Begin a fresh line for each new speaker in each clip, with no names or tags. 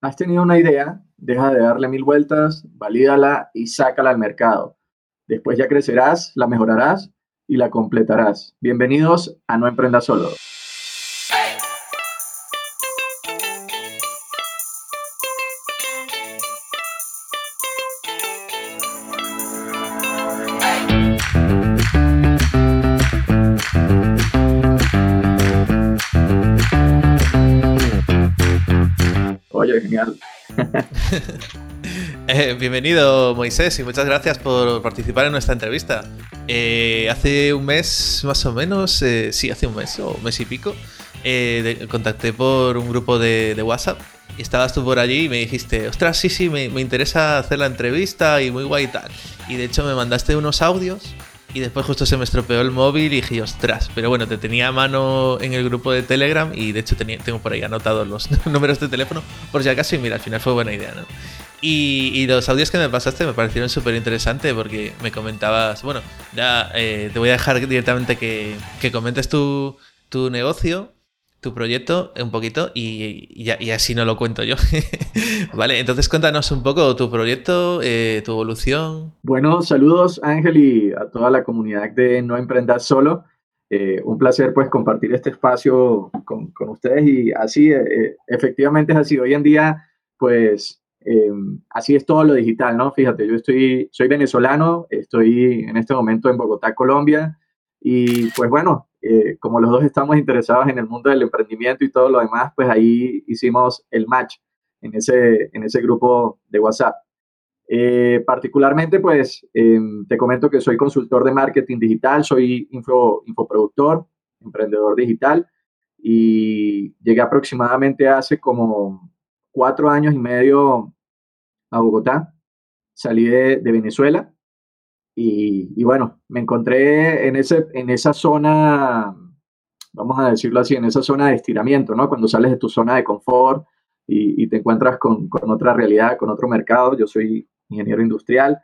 has tenido una idea, deja de darle mil vueltas, valídala y sácala al mercado. Después ya crecerás, la mejorarás y la completarás. Bienvenidos a No Emprenda Solo.
Eh, bienvenido Moisés y muchas gracias por participar en nuestra entrevista. Eh, hace un mes más o menos, eh, sí, hace un mes o un mes y pico, contacté por un grupo de, WhatsApp y estabas tú por allí y me dijiste, ostras, sí, sí, me, me, interesa hacer la entrevista y muy guay y tal. Y de hecho me mandaste unos audios y después justo se me estropeó el móvil y dije, ostras, pero bueno, te tenía a mano en el grupo de Telegram y de hecho tengo por ahí anotados los números de teléfono por si acaso y mira, al final fue buena idea, ¿no? Y, los audios que me pasaste me parecieron súper interesantes porque me comentabas, bueno, ya eh, te voy a dejar directamente que, que comentes tu, tu negocio tu proyecto un poquito y, así no lo cuento yo. vale, entonces cuéntanos un poco tu proyecto, eh, tu evolución.
Bueno, saludos Ángel y a toda la comunidad de No Emprendas Solo. Eh, un placer pues compartir este espacio con, ustedes y así, efectivamente es así. Hoy en día pues así es todo lo digital, ¿no? Fíjate, yo estoy, soy venezolano, estoy en este momento en Bogotá, Colombia y pues bueno, eh, como los dos estamos interesados en el mundo del emprendimiento y todo lo demás, pues ahí hicimos el match en ese, en ese grupo de WhatsApp. Eh, particularmente, pues em, te comento que soy consultor de marketing digital, soy info, infoproductor, emprendedor digital y llegué aproximadamente hace como cuatro años y medio a Bogotá. Salí de, de Venezuela y, bueno, me encontré en, ese, en esa zona, vamos a decirlo así, en esa zona de estiramiento, ¿no? Cuando sales de tu zona de confort y, te encuentras con, con, otra realidad, con otro mercado. Yo soy ingeniero industrial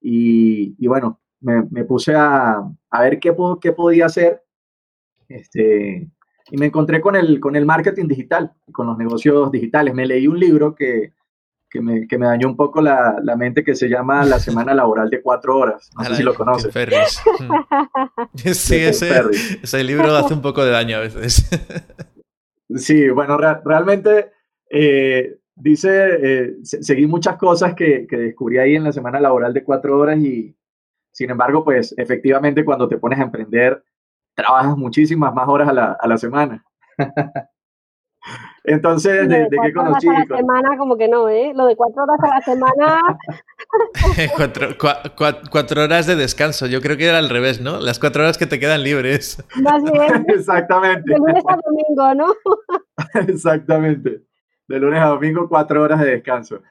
y, y bueno, me, me, puse a, a ver qué, qué podía hacer. Este, y me encontré con el, con el marketing digital, con los negocios digitales. Me leí un libro que, que me, que me dañó un poco la, la, mente que se llama La Semana Laboral de Cuatro Horas. No sé si lo conoces.
sí, ese, ese, libro hace un poco de daño a veces.
sí, bueno, realmente eh, dice, eh, seguí muchas cosas que, que, descubrí ahí en la Semana Laboral de Cuatro Horas y, sin embargo, pues efectivamente cuando te pones a emprender, trabajas muchísimas más horas a la, a la semana. Entonces, ¿de, qué conocí?
Horas a la semana, como que no, ¿eh? Lo de cuatro horas a la semana.
cuatro, horas de descanso. Yo creo que era al revés, ¿no? Las cuatro horas que te quedan libres.
Más bien.
Exactamente.
De lunes a domingo, ¿no?
Exactamente. De lunes a domingo, cuatro horas de descanso.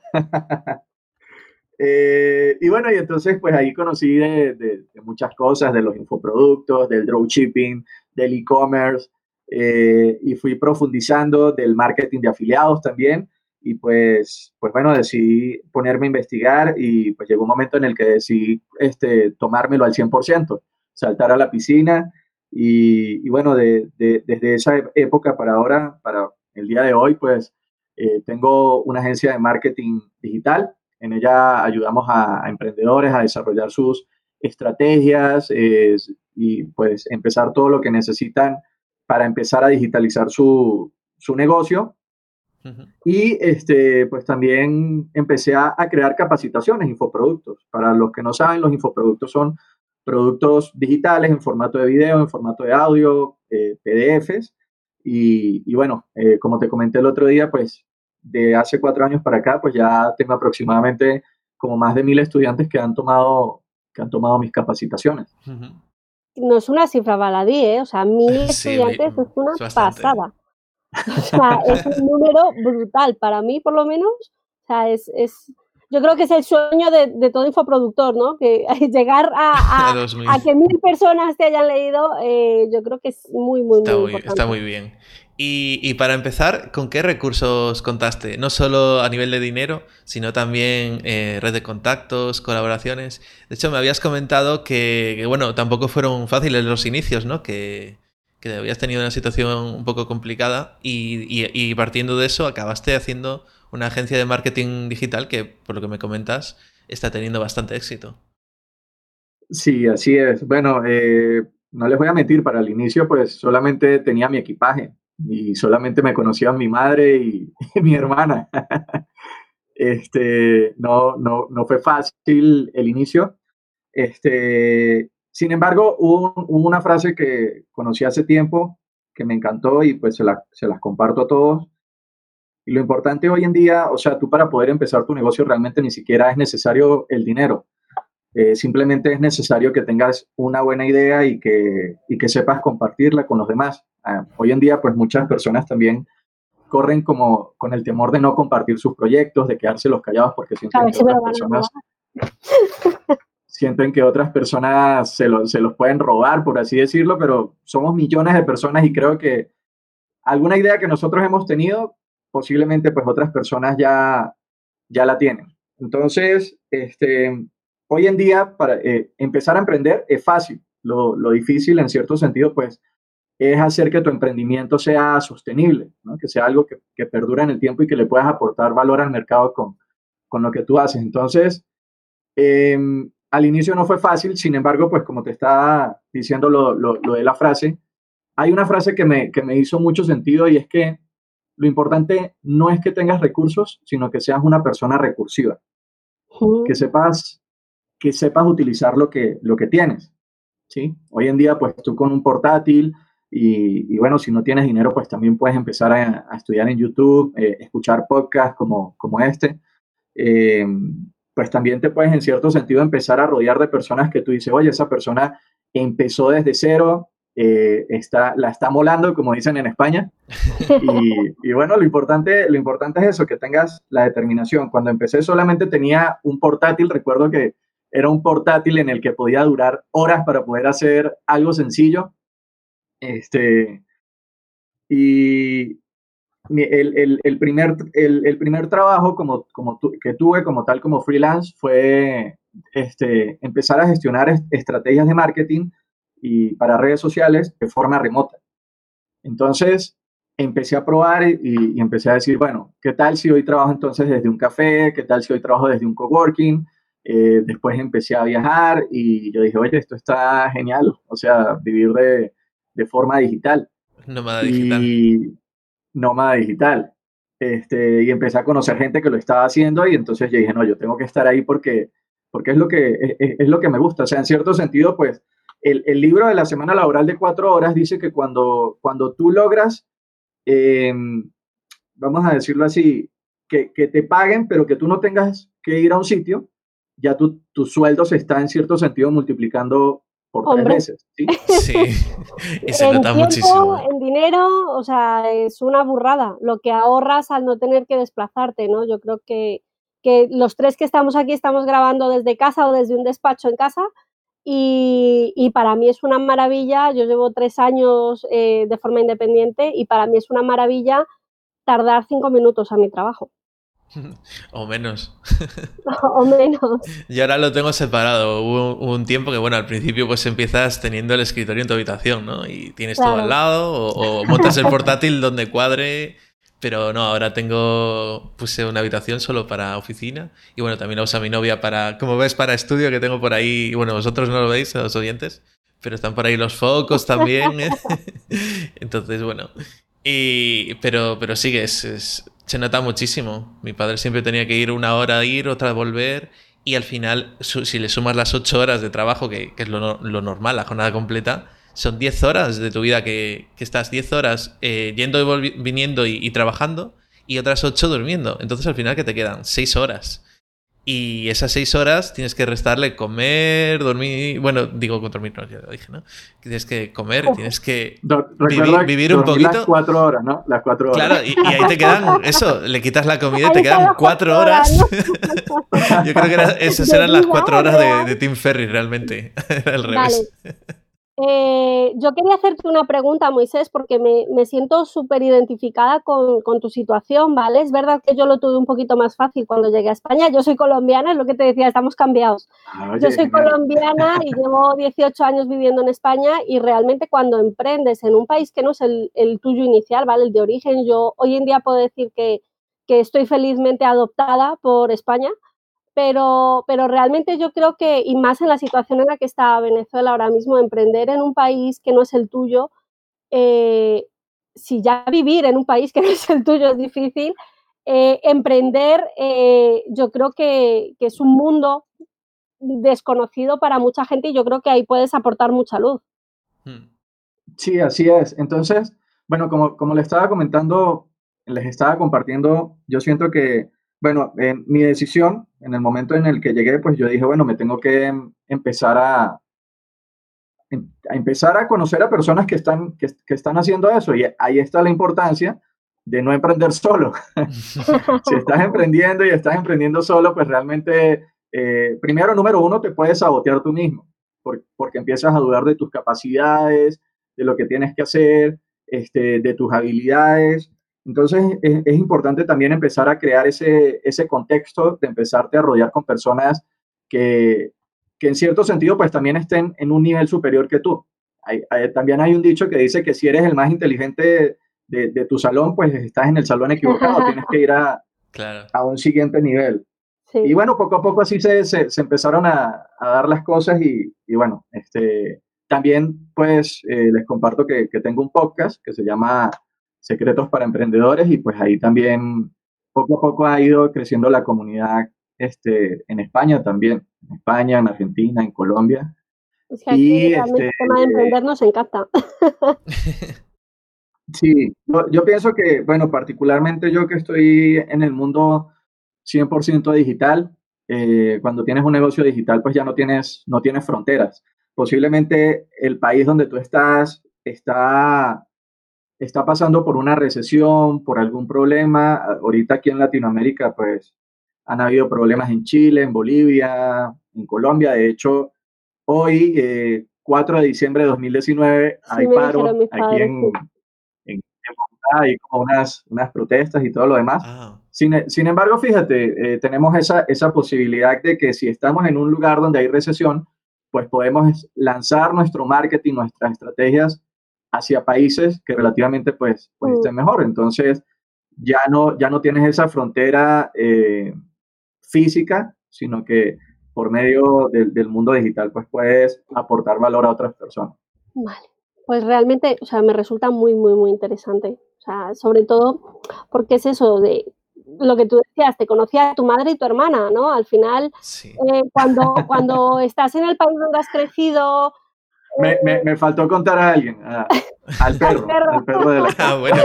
Eh, y bueno, y entonces, pues ahí conocí de, de muchas cosas, de los infoproductos, del dropshipping, del e-commerce. Eh, y fui profundizando del marketing de afiliados también y pues, pues bueno, decidí ponerme a investigar y pues llegó un momento en el que decidí este, tomármelo al 100%, saltar a la piscina y, y bueno, de, de, desde esa época para ahora, para el día de hoy, pues eh, tengo una agencia de marketing digital. En ella ayudamos a, emprendedores a desarrollar sus estrategias y pues empezar todo lo que necesitan para empezar a digitalizar su, su negocio. Y este, pues también empecé a, a, crear capacitaciones, infoproductos. Para los que no saben, los infoproductos son productos digitales en formato de video, en formato de audio, eh, PDFs. Y, y bueno, eh, como te comenté el otro día, pues de hace cuatro años para acá, pues ya tengo aproximadamente como más de mil estudiantes que han tomado, que han tomado mis capacitaciones
no es una cifra baladí, ¿eh? O sea, mil estudiantes es una pasada. O sea, es un número brutal para mí, por lo menos. O sea, es, es yo creo que es el sueño de, de todo infoproductor, ¿no? Que llegar a, a, que mil personas te hayan leído, eh, yo creo que es muy, muy,
está
muy, importante.
Está muy bien. Y, para empezar, ¿con qué recursos contaste? No solo a nivel de dinero, sino también eh, red de contactos, colaboraciones. De hecho, me habías comentado que, bueno, tampoco fueron fáciles los inicios, ¿no? Que, habías tenido una situación un poco complicada y, partiendo de eso acabaste haciendo una agencia de marketing digital que, por lo que me comentas, está teniendo bastante éxito.
Sí, así es. Bueno, eh, no les voy a mentir, para el inicio pues solamente tenía mi equipaje y solamente me conocían mi madre y, mi hermana. este, no, no, no fue fácil el inicio. Este, sin embargo, hubo, una frase que conocí hace tiempo que me encantó y pues se, se las comparto a todos. Y lo importante hoy en día, o sea, tú para poder empezar tu negocio realmente ni siquiera es necesario el dinero. Eh, simplemente es necesario que tengas una buena idea y que, y que sepas compartirla con los demás. Ah, hoy en día, pues muchas personas también corren como con el temor de no compartir sus proyectos, de quedarse los callados porque sienten que otras personas sienten que otras personas se, se los pueden robar, por así decirlo, pero somos millones de personas y creo que alguna idea que nosotros hemos tenido, posiblemente pues otras personas ya, ya la tienen. Entonces, este, hoy en día, para eh, empezar a emprender es fácil. Lo, difícil, en cierto sentido, pues, es hacer que tu emprendimiento sea sostenible, que sea algo que, que perdura en el tiempo y que le puedas aportar valor al mercado con, con lo que tú haces. Entonces, em, al inicio no fue fácil, sin embargo, pues como te estaba diciendo lo, lo, de la frase, hay una frase que me, que me hizo mucho sentido y es que lo importante no es que tengas recursos, sino que seas una persona recursiva. Que sepas que sepas utilizar lo que, lo que tienes. ¿sí? Hoy en día, pues tú con un portátil y, bueno, si no tienes dinero, pues también puedes empezar a, estudiar en YouTube, eh, escuchar podcasts como, como este. Eh, pues también te puedes en cierto sentido empezar a rodear de personas que tú dices, oye, esa persona empezó desde cero, eh, está, la está molando, como dicen en España. Y, y, bueno, lo importante, lo importante es eso, que tengas la determinación. Cuando empecé solamente tenía un portátil, recuerdo que era un portátil en el que podía durar horas para poder hacer algo sencillo. Este, y el, primer, el, primer trabajo como, como que tuve como tal como freelance fue este, empezar a gestionar estrategias de marketing y para redes sociales de forma remota. Entonces, empecé a probar y, y, empecé a decir, bueno, ¿qué tal si hoy trabajo entonces desde un café? ¿Qué tal si hoy trabajo desde un coworking? Eh, después empecé a viajar y yo dije, oye, esto está genial, o sea, vivir de, de forma digital.
Nómada digital.
Y, nómada digital. Este, y empecé a conocer gente que lo estaba haciendo y entonces yo dije, no, yo tengo que estar ahí porque, porque es, lo que, es, lo que me gusta. O sea, en cierto sentido, pues, el, el, libro de la semana laboral de cuatro horas dice que cuando, cuando tú logras, em, vamos a decirlo así, que, que, te paguen, pero que tú no tengas que ir a un sitio, ya tu, tu sueldo se está en cierto sentido multiplicando por tres veces. Sí,
sí. y se nota muchísimo.
En dinero, o sea, es una burrada lo que ahorras al no tener que desplazarte, ¿no? Yo creo que, que los tres que estamos aquí estamos grabando desde casa o desde un despacho en casa y, y, para mí es una maravilla, yo llevo tres años eh, de forma independiente y para mí es una maravilla tardar cinco minutos a mi trabajo.
o menos.
o menos.
Y ahora lo tengo separado. Hubo, un tiempo que, bueno, al principio pues empiezas teniendo el escritorio en tu habitación, ¿no? Y tienes todo al lado, o, montas el portátil donde cuadre. Pero no, ahora tengo, puse una habitación solo para oficina. Y bueno, también la usa mi novia para, como ves, para estudio que tengo por ahí. Y bueno, vosotros no lo veis, los oyentes. Pero están por ahí los focos también. Entonces, bueno. Y, pero, pero sí que es se nota muchísimo. Mi padre siempre tenía que ir una hora a ir, otra a volver. Y al final, si le sumas las ocho horas de trabajo, que, es lo, normal, la jornada completa, son diez horas de tu vida que, estás diez horas eh, yendo y viniendo y, y, trabajando y otras ocho durmiendo. Entonces al final que te quedan seis horas. Y esas seis horas tienes que restarle comer, dormir. Bueno, digo con dormir, no, ya lo dije, ¿no? Tienes que comer, tienes que vivir, un poquito.
Las cuatro horas, ¿no? Las cuatro horas.
Claro, y, ahí te quedan, eso, le quitas la comida y te quedan cuatro horas. Yo creo que esas eran las cuatro horas de, de Tim Ferry, realmente. Al revés.
Eh, yo quería hacerte una pregunta, Moisés, porque me, siento súper identificada con, tu situación, ¿vale? Es verdad que yo lo tuve un poquito más fácil cuando llegué a España. Yo soy colombiana, es lo que te decía, estamos cambiados. Ah, yo soy colombiana y llevo 18 años viviendo en España y realmente cuando emprendes en un país que no es el, tuyo inicial, ¿vale? El de origen, yo hoy en día puedo decir que, que estoy felizmente adoptada por España, pero, pero realmente yo creo que, y más en la situación en la que está Venezuela ahora mismo, emprender en un país que no es el tuyo, eh, si ya vivir en un país que no es el tuyo es difícil, eh, emprender eh, yo creo que, que, es un mundo desconocido para mucha gente y yo creo que ahí puedes aportar mucha luz.
Hmm. Sí, así es. Entonces, bueno, como, como le estaba comentando, les estaba compartiendo, yo siento que, bueno, en mi decisión, en el momento en el que llegué, pues yo dije, bueno, me tengo que em, empezar a, em, a empezar a conocer a personas que están, que, están haciendo eso. Y ahí está la importancia de no emprender solo. si estás emprendiendo y estás emprendiendo solo, pues realmente, eh, primero, número uno, te puedes sabotear tú mismo, porque, porque empiezas a dudar de tus capacidades, de lo que tienes que hacer, este, de tus habilidades. Entonces es, importante también empezar a crear ese, ese contexto de empezarte a rodear con personas que, que en cierto sentido pues también estén en un nivel superior que tú. también hay un dicho que dice que si eres el más inteligente de, tu salón, pues estás en el salón equivocado, tienes que ir a, a un siguiente nivel. Y bueno, poco a poco así se, se, empezaron a, a, dar las cosas y, y, bueno, este, también pues eh, les comparto que, que tengo un podcast que se llama Secretos para Emprendedores y pues ahí también poco a poco ha ido creciendo la comunidad este, en España también, en España, en Argentina, en Colombia.
Es que aquí y, este, el tema de emprender nos encanta.
sí, yo, pienso que, bueno, particularmente yo que estoy en el mundo 100% digital, eh, cuando tienes un negocio digital, pues ya no tienes, no tienes fronteras. Posiblemente el país donde tú estás está está pasando por una recesión, por algún problema. Ahorita aquí en Latinoamérica, pues han habido problemas en Chile, en Bolivia, en Colombia. De hecho, hoy, 4 eh, de diciembre de 2019, hay paro aquí en, en, Bogotá, hay como unas, unas protestas y todo lo demás. Ah. Sin, sin, embargo, fíjate, eh, tenemos esa, esa posibilidad de que si estamos en un lugar donde hay recesión, pues podemos lanzar nuestro marketing, nuestras estrategias hacia países que relativamente pues, pues mm. estén mejor. Entonces, ya no, ya no tienes esa frontera eh, física, sino que por medio del mundo digital pues puedes aportar valor a otras personas.
Vale, pues realmente, o sea, me resulta muy, muy, muy interesante. O sea, sobre todo porque es eso de lo que tú decías, te conocía tu madre y tu hermana, ¿no? Al final, eh, cuando, cuando estás en el país donde has crecido,
me, me, me, faltó contar a alguien, al perro, al perro, de la
Ah, bueno,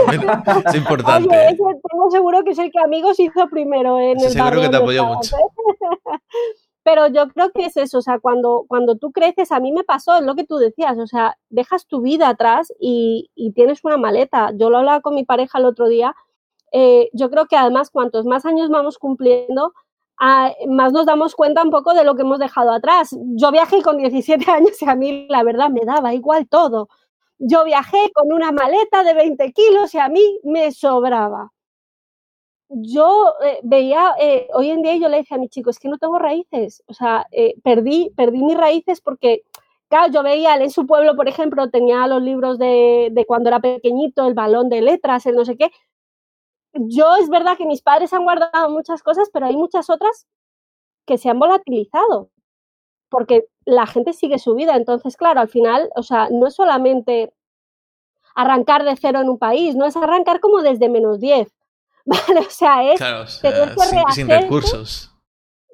es importante.
Oye, ese tengo seguro que es el que amigos hizo primero en el
Seguro que te apoyó mucho.
Pero yo creo que es eso, o sea, cuando, cuando tú creces, a mí me pasó, es lo que tú decías, o sea, dejas tu vida atrás y, y tienes una maleta. Yo lo hablaba con mi pareja el otro día, eh, yo creo que además cuantos más años vamos cumpliendo, más nos damos cuenta un poco de lo que hemos dejado atrás. Yo viajé con 17 años y a mí la verdad me daba igual todo. Yo viajé con una maleta de 20 kilos y a mí me sobraba. Yo eh, veía, eh, hoy en día yo le decía a mi chico, es que no tengo raíces. O sea, eh, perdí, perdí mis raíces porque, claro, yo veía en su pueblo, por ejemplo, tenía los libros de, de cuando era pequeñito, el balón de letras, el no sé qué, yo es verdad que mis padres han guardado muchas cosas, pero hay muchas otras que se han volatilizado, porque la gente sigue su vida. Entonces, claro, al final, o sea, no es solamente arrancar de cero en un país, no es arrancar como desde menos 10, ¿vale? O sea, es
tener que sin, recursos.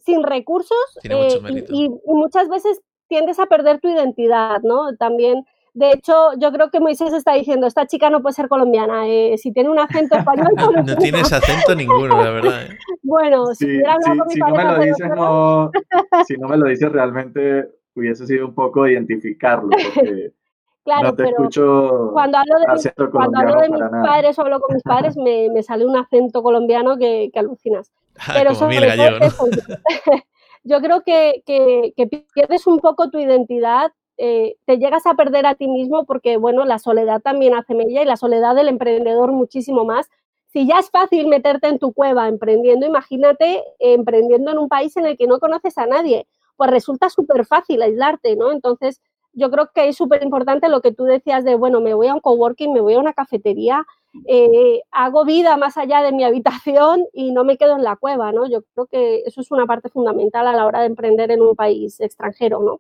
Sin recursos eh, y, y, muchas veces tiendes a perder tu identidad, ¿no? También de hecho, yo creo que Moisés está diciendo, esta chica no puede ser colombiana, eh, si tiene un acento español...
no tienes acento ninguno, la verdad. ¿eh?
Bueno, si hubiera
hablado con mi si no me lo dices, no, si no me lo dices, realmente hubiese sido un poco identificarlo, porque
claro,
no te escucho
cuando hablo de, mis, cuando hablo de mis padres o hablo con mis padres, me, me, sale un acento colombiano que, que alucinas.
Ah, Pero como sobre gallego, ¿no?
yo creo que, que, que pierdes un poco tu identidad eh, te llegas a perder a ti mismo porque, bueno, la soledad también hace mella y la soledad del emprendedor muchísimo más. Si ya es fácil meterte en tu cueva emprendiendo, imagínate emprendiendo en un país en el que no conoces a nadie, pues resulta súper fácil aislarte, ¿no? Entonces, yo creo que es súper importante lo que tú decías de, bueno, me voy a un coworking, me voy a una cafetería, eh, hago vida más allá de mi habitación y no me quedo en la cueva, ¿no? Yo creo que eso es una parte fundamental a la hora de emprender en un país extranjero, ¿no?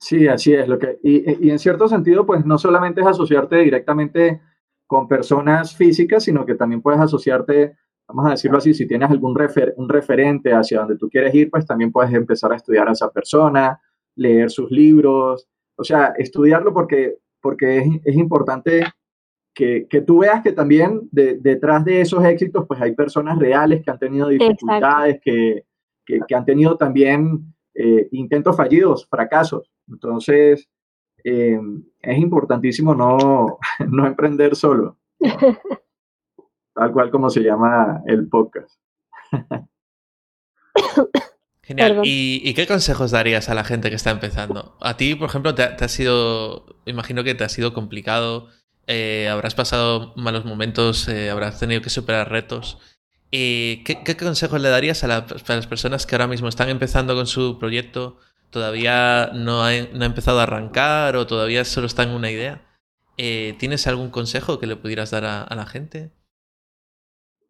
Sí, así es. Lo que, y, y en cierto sentido, pues no solamente es asociarte directamente con personas físicas, sino que también puedes asociarte, vamos a decirlo así, si tienes algún refer, un referente hacia donde tú quieres ir, pues también puedes empezar a estudiar a esa persona, leer sus libros, o sea, estudiarlo porque, porque es, es importante que, que, tú veas que también detrás de esos éxitos, pues hay personas reales que han tenido dificultades, que, que, han tenido también eh, intentos fallidos, fracasos. Entonces, eh, es importantísimo no, no emprender solo, tal cual como se llama el podcast.
Genial. ¿Y, qué consejos darías a la gente que está empezando? A ti, por ejemplo, te, ha sido, imagino que te ha sido complicado, eh, habrás pasado malos momentos, eh, habrás tenido que superar retos. ¿qué, ¿qué, consejos le darías a, las personas que ahora mismo están empezando con su proyecto, todavía no ha, no ha empezado a arrancar o todavía solo está en una idea? Eh, ¿Tienes algún consejo que le pudieras dar a, la gente?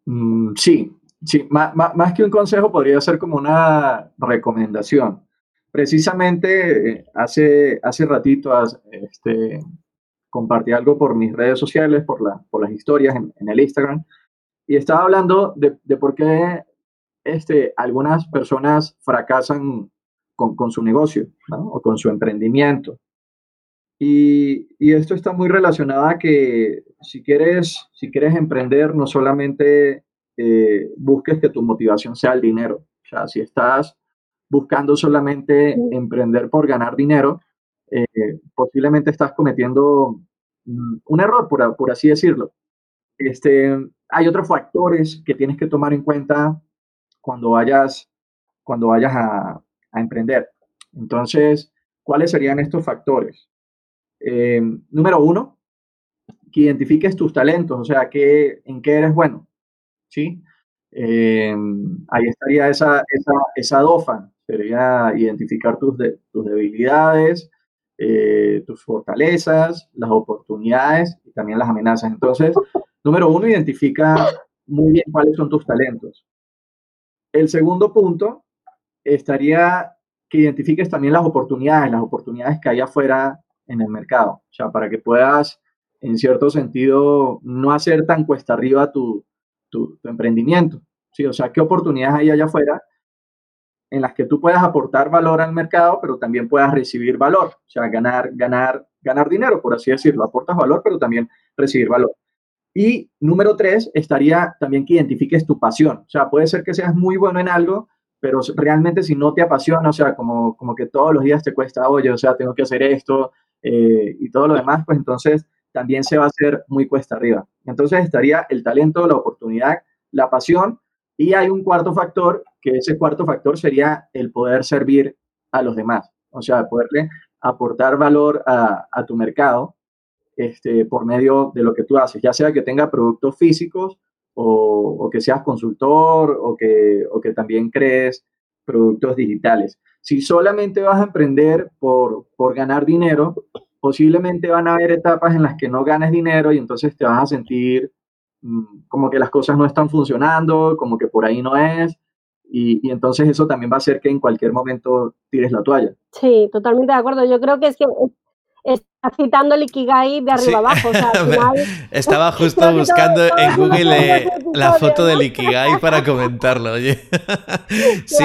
Mm, sí, Sí, más, que un consejo podría ser como una recomendación. Precisamente eh, hace, hace ratito este, compartí algo por mis redes sociales, por, la, por las historias en, el Instagram, y estaba hablando de, de por qué este, algunas personas fracasan con, con su negocio o con su emprendimiento. Y, y, esto está muy relacionado a que si quieres, si quieres emprender, no solamente eh, busques que tu motivación sea el dinero. O sea, si estás buscando solamente emprender por ganar dinero, eh, posiblemente estás cometiendo mm, un error, por, por, así decirlo. Este, hay otros factores que tienes que tomar en cuenta cuando vayas, cuando vayas a, a emprender. Entonces, ¿cuáles serían estos factores? Eh, número uno, que identifiques tus talentos, o sea, que, en qué eres bueno. ¿sí? Eh, ahí estaría esa, esa, esa DOFA, sería identificar tus, tus debilidades, eh, tus fortalezas, las oportunidades y también las amenazas. Entonces, número uno, identifica muy bien cuáles son tus talentos. El segundo punto estaría que identifiques también las oportunidades, las oportunidades que hay afuera en el mercado, o sea, para que puedas, en cierto sentido, no hacer tan cuesta arriba tu, tu, emprendimiento. ¿sí? O sea, qué oportunidades hay allá afuera en las que tú puedas aportar valor al mercado, pero también puedas recibir valor, o sea, ganar, ganar, ganar dinero, por así decirlo. Aportas valor, pero también recibir valor. Y número tres, estaría también que identifiques tu pasión. O sea, puede ser que seas muy bueno en algo, pero realmente si no te apasiona, o sea, como, como que todos los días te cuesta, oye, o sea, tengo que hacer esto eh, y todo lo demás, pues entonces también se va a hacer muy cuesta arriba. Entonces estaría el talento, la oportunidad, la pasión y hay un cuarto factor, que ese cuarto factor sería el poder servir a los demás, o sea, poderle aportar valor a, tu mercado este, por medio de lo que tú haces, ya sea que tenga productos físicos o, que seas consultor o que, o que también crees productos digitales. Si solamente vas a emprender por, por ganar dinero, posiblemente van a haber etapas en las que no ganes dinero y entonces te vas a sentir mm, como que las cosas no están funcionando, como que por ahí no es. Y, y, entonces eso también va a hacer que en cualquier momento tires la toalla.
Sí, totalmente de acuerdo. Yo creo que es que está citando el Ikigai de arriba abajo.
Estaba justo buscando en Google la foto del Ikigai para comentarlo, oye. sí,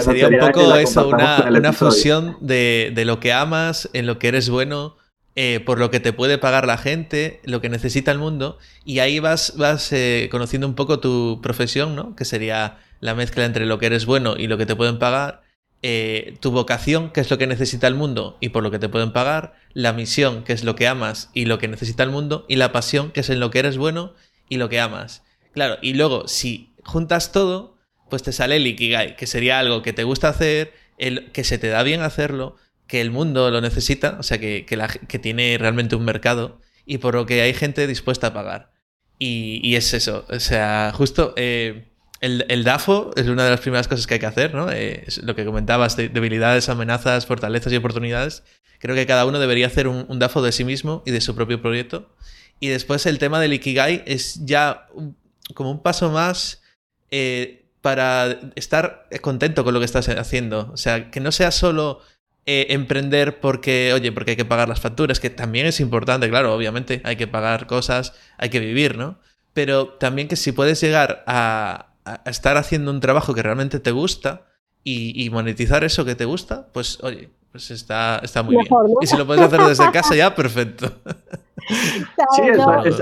sería un poco eso, una, una fusión de, de, lo que amas, en lo que eres bueno, eh, por lo que te puede pagar la gente, lo que necesita el mundo, y ahí vas, vas eh, conociendo un poco tu profesión, ¿no? Que sería la mezcla entre lo que eres bueno y lo que te pueden pagar eh, tu vocación, que es lo que necesita el mundo y por lo que te pueden pagar, la misión, que es lo que amas y lo que necesita el mundo, y la pasión, que es en lo que eres bueno y lo que amas. Claro, y luego si juntas todo, pues te sale el Ikigai, que sería algo que te gusta hacer, el, que se te da bien hacerlo, que el mundo lo necesita, o sea, que, que, tiene realmente un mercado y por lo que hay gente dispuesta a pagar. Y, es eso, o sea, justo... Eh, el, DAFO es una de las primeras cosas que hay que hacer, ¿no? Eh, lo que comentabas, debilidades, amenazas, fortalezas y oportunidades. Creo que cada uno debería hacer un, DAFO de sí mismo y de su propio proyecto. Y después el tema del Ikigai es ya como un paso más eh, para estar contento con lo que estás haciendo. O sea, que no sea solo eh, emprender porque, oye, porque hay que pagar las facturas, que también es importante, claro, obviamente, hay que pagar cosas, hay que vivir, ¿no? Pero también que si puedes llegar a, estar haciendo un trabajo que realmente te gusta y, monetizar eso que te gusta, pues, oye, pues está, está muy bien. Y si lo puedes hacer desde casa ya, perfecto.
Sí,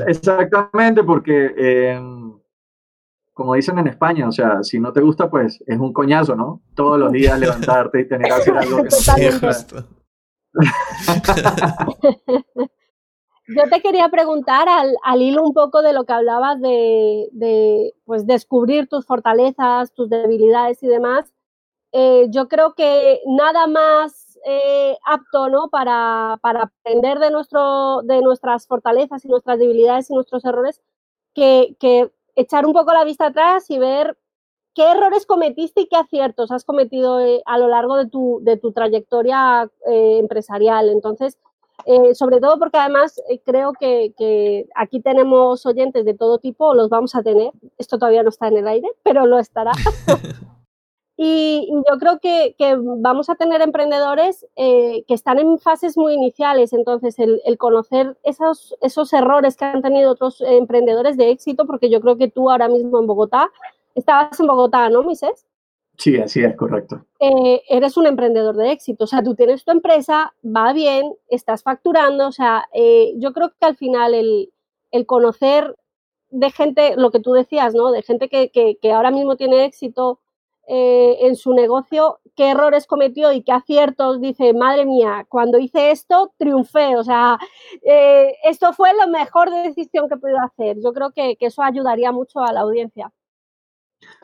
exactamente, porque... Eh, como dicen en España, o sea, si no te gusta, pues es un coñazo, ¿no? Todos los días levantarte y tener que hacer algo que no
Yo te quería preguntar al, hilo un poco de lo que hablabas de, pues, descubrir tus fortalezas, tus debilidades y demás. Eh, yo creo que nada más eh, apto ¿no? para, para aprender de, nuestro, de nuestras fortalezas y nuestras debilidades y nuestros errores que, que echar un poco la vista atrás y ver qué errores cometiste y qué aciertos has cometido eh, a lo largo de tu, de tu trayectoria empresarial. Entonces, eh, sobre todo porque además creo que, aquí tenemos oyentes de todo tipo, los vamos a tener. Esto todavía no está en el aire, pero lo estará. Y, yo creo que, vamos a tener emprendedores eh, que están en fases muy iniciales, entonces el, conocer esos, esos errores que han tenido otros emprendedores de éxito, porque yo creo que tú ahora mismo en Bogotá, estabas en Bogotá, ¿no, Mises?
Sí, así es, correcto.
Eh, eres un emprendedor de éxito, o sea, tú tienes tu empresa, va bien, estás facturando, o sea, eh, yo creo que al final el, el, conocer de gente, lo que tú decías, ¿no? De gente que, que, que ahora mismo tiene éxito, eh, en su negocio, qué errores cometió y qué aciertos. Dice, madre mía, cuando hice esto, triunfé. O sea, eh, esto fue la mejor decisión que pude hacer. Yo creo que, eso ayudaría mucho a la audiencia.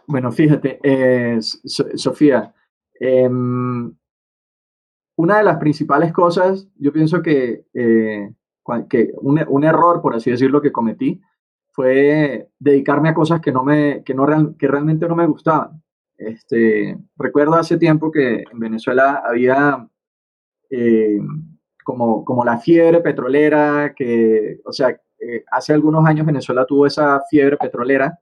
Bueno, fíjate, eh, Sofía, em, una de las principales cosas, yo pienso que, que un, un, error, por así decirlo, que cometí, fue dedicarme a cosas que, no me, que, no que realmente no me gustaban. Este, recuerdo hace tiempo que en Venezuela había eh, como, como la fiebre petrolera, que, o sea, eh, hace algunos años Venezuela tuvo esa fiebre petrolera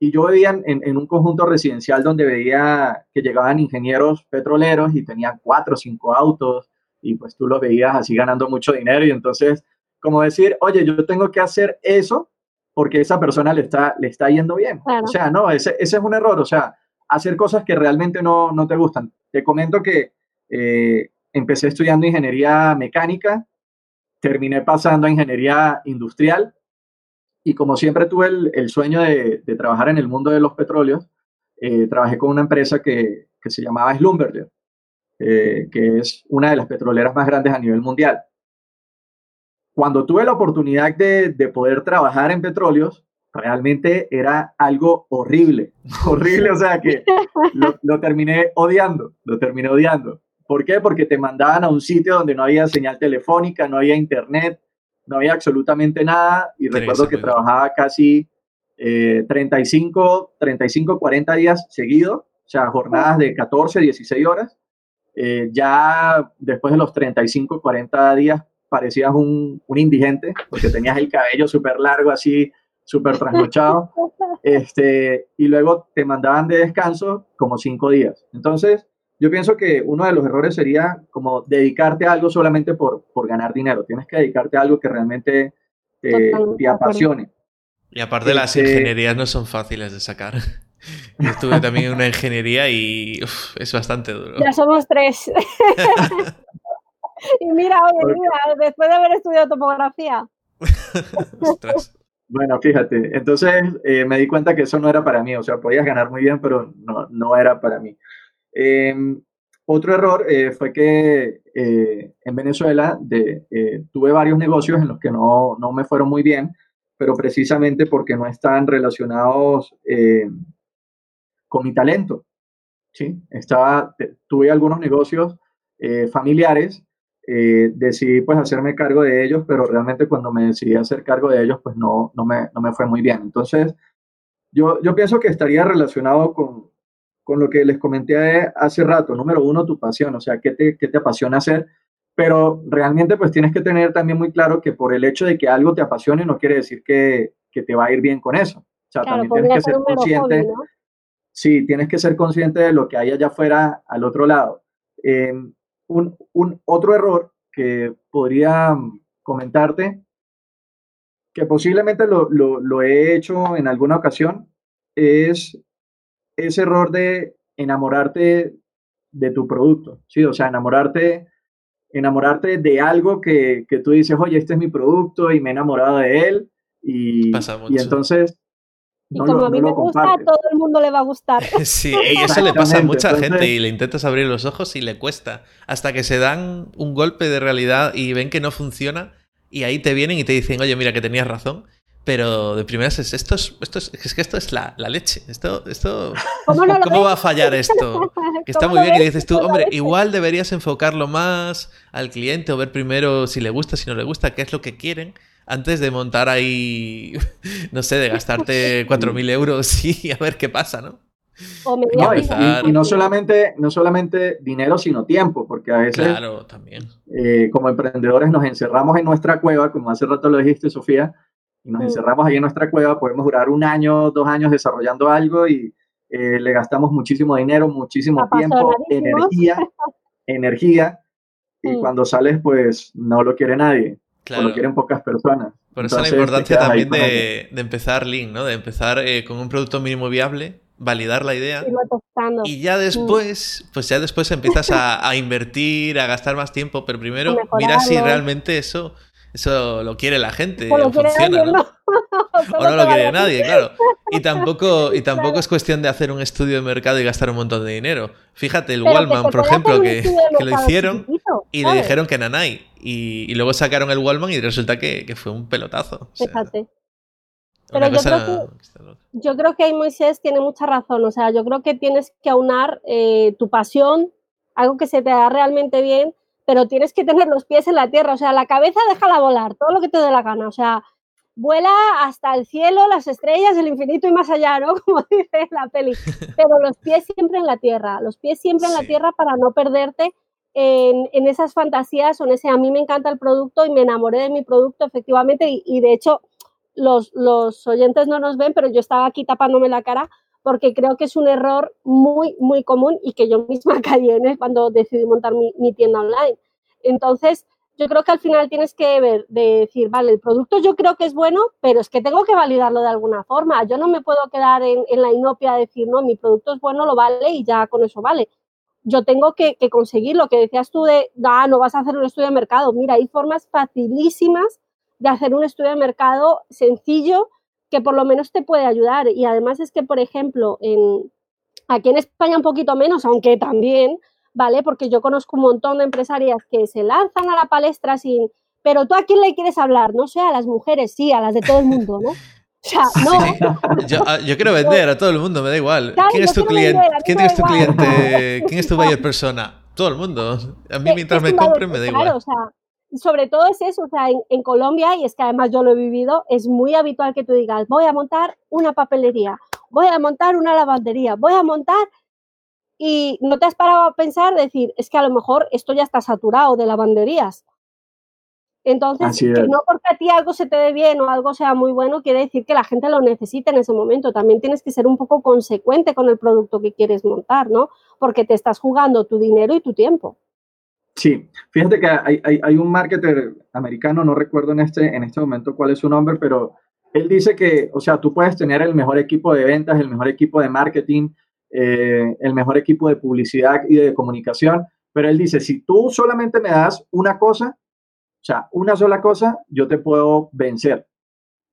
y yo vivía en, en, un conjunto residencial donde veía que llegaban ingenieros petroleros y tenían cuatro o cinco autos y pues tú los veías así ganando mucho dinero y entonces como decir, oye, yo tengo que hacer eso porque esa persona le está, le está yendo bien. O sea, no, ese, ese es un error. O sea, hacer cosas que realmente no, no te gustan. Te comento que eh, empecé estudiando ingeniería mecánica, terminé pasando a ingeniería industrial y como siempre tuve el, sueño de, trabajar en el mundo de los petróleos, eh, trabajé con una empresa que, se llamaba Schlumberger, eh, que es una de las petroleras más grandes a nivel mundial. Cuando tuve la oportunidad de, de poder trabajar en petróleos, realmente era algo horrible, horrible, o sea que lo, terminé odiando, lo terminé odiando. ¿Por qué? Porque te mandaban a un sitio donde no había señal telefónica, no había internet, no había absolutamente nada y recuerdo que trabajaba casi 35, 35, 40 días seguidos, o sea, jornadas de 14, 16 horas. Eh, ya después de los 35, 40 días parecías un, un indigente porque tenías el cabello súper largo así, súper trasnochado, este, y luego te mandaban de descanso como cinco días. Entonces, yo pienso que uno de los errores sería como dedicarte a algo solamente por, por ganar dinero. Tienes que dedicarte a algo que realmente te, apasione.
Y aparte las este ingenierías no son fáciles de sacar. Yo estuve también en una ingeniería y es bastante duro.
Ya somos tres. y mira, oye, mira, después de haber estudiado topografía.
Bueno, fíjate, entonces eh, me di cuenta que eso no era para mí, o sea, podías ganar muy bien, pero no, no era para mí. Em, otro error eh, fue que eh, en Venezuela de, tuve varios negocios en los que no, no, me fueron muy bien, pero precisamente porque no están relacionados con mi talento. ¿sí? Estaba, tuve algunos negocios familiares eh, decidí pues hacerme cargo de ellos, pero realmente cuando me decidí hacer cargo de ellos, pues no, no, me, no me fue muy bien. Entonces, yo, yo pienso que estaría relacionado con, con lo que les comenté hace rato. Número uno, tu pasión, o sea, ¿qué te, qué te apasiona hacer? pero realmente pues tienes que tener también muy claro que por el hecho de que algo te apasione no quiere decir que, que te va a ir bien con eso. O sea, también tienes que ser consciente. Sí, tienes que ser consciente de lo que hay allá afuera al otro lado. Eh, un, un, otro error que podría comentarte, que posiblemente lo, lo, lo he hecho en alguna ocasión, es ese error de enamorarte de tu producto, ¿sí? O sea, enamorarte, enamorarte de algo que, que, tú dices, oye, este es mi producto y me he enamorado de él y, y entonces...
No y como a mí me gusta, a todo el mundo le va a gustar.
sí, y eso le pasa a mucha gente y le intentas abrir los ojos y le cuesta. Hasta que se dan un golpe de realidad y ven que no funciona y ahí te vienen y te dicen, oye, mira que tenías razón pero de primeras es esto es, esto es, es que esto es la, la leche. Esto, esto, ¿Cómo, va a fallar esto? Que está muy bien y dices tú, hombre, igual deberías enfocarlo más al cliente o ver primero si le gusta, si no le gusta, qué es lo que quieren, antes de montar ahí, no sé, de gastarte 4.000 euros y a ver qué pasa, ¿no?
y, no solamente, no solamente dinero, sino tiempo, porque a veces
claro, también.
Eh, como emprendedores nos encerramos en nuestra cueva, como hace rato lo dijiste, Sofía, y nos mm. encerramos ahí en nuestra cueva, podemos durar un año, dos años desarrollando algo y eh, le gastamos muchísimo dinero, muchísimo tiempo, energía, energía, y mm. cuando sales, pues no lo quiere nadie, lo quieren pocas personas.
Por eso la importancia también de, de, empezar Lean, ¿no? De empezar eh, con un producto mínimo viable, validar la idea. Y ya mm. después, pues ya después empiezas a, a, invertir, a gastar más tiempo, pero primero mira si realmente eso eso lo quiere la gente, o funciona, ¿no? o no lo quiere nadie, claro. Y tampoco, y tampoco es cuestión de hacer un estudio de mercado y gastar un montón de dinero. Fíjate, el Wallman, por ejemplo, que, lo hicieron y le dijeron que nanay. Y, y, luego sacaron el Wallman y resulta que, que fue un pelotazo.
Fíjate. Pero yo creo, que, yo creo que ahí Moisés tiene mucha razón. O sea, yo creo que tienes que aunar eh, tu pasión, algo que se te da realmente bien, pero tienes que tener los pies en la tierra, o sea, la cabeza déjala volar, todo lo que te dé la gana, o sea, vuela hasta el cielo, las estrellas, el infinito y más allá, ¿no? Como dice la peli, pero los pies siempre en la tierra, los pies siempre en la tierra para no perderte en, en, esas fantasías o en ese, a mí me encanta el producto y me enamoré de mi producto efectivamente y, y de hecho los, los oyentes no nos ven, pero yo estaba aquí tapándome la cara porque creo que es un error muy, muy común y que yo misma caí en él cuando decidí montar mi, tienda online. Entonces, yo creo que al final tienes que ver, de decir, vale, el producto yo creo que es bueno, pero es que tengo que validarlo de alguna forma. Yo no me puedo quedar en, la inopia de decir, no, mi producto es bueno, lo vale y ya con eso vale. Yo tengo que, que conseguir lo que decías tú de, ah, no vas a hacer un estudio de mercado. Mira, hay formas facilísimas de hacer un estudio de mercado sencillo que por lo menos te puede ayudar. Y además es que, por ejemplo, en, aquí en España un poquito menos, aunque también, ¿vale? Porque yo conozco un montón de empresarias que se lanzan a la palestra sin... Pero tú a quién le quieres hablar, no sé, a las mujeres, sí, a las de todo el mundo, ¿no? O sea, no.
Yo, ah, yo, quiero vender a todo el mundo, me da igual. ¿Quién es tu cliente? ¿Quién es tu cliente? ¿Quién es tu buyer persona? Todo el mundo. A mí mientras me compren me da igual.
o sea, sobre todo es eso, o sea, en, Colombia, y es que además yo lo he vivido, es muy habitual que tú digas, voy a montar una papelería, voy a montar una lavandería, voy a montar, y no te has parado a pensar, decir, es que a lo mejor esto ya está saturado de lavanderías. Entonces, que no porque a ti algo se te dé bien o algo sea muy bueno, quiere decir que la gente lo necesite en ese momento. También tienes que ser un poco consecuente con el producto que quieres montar, ¿no? Porque te estás jugando tu dinero y tu tiempo.
Sí, fíjate que hay, hay, hay, un marketer americano, no recuerdo en este, en este momento cuál es su nombre, pero él dice que, o sea, tú puedes tener el mejor equipo de ventas, el mejor equipo de marketing, eh, el mejor equipo de publicidad y de comunicación, pero él dice, si tú solamente me das una cosa, o sea, una sola cosa, yo te puedo vencer.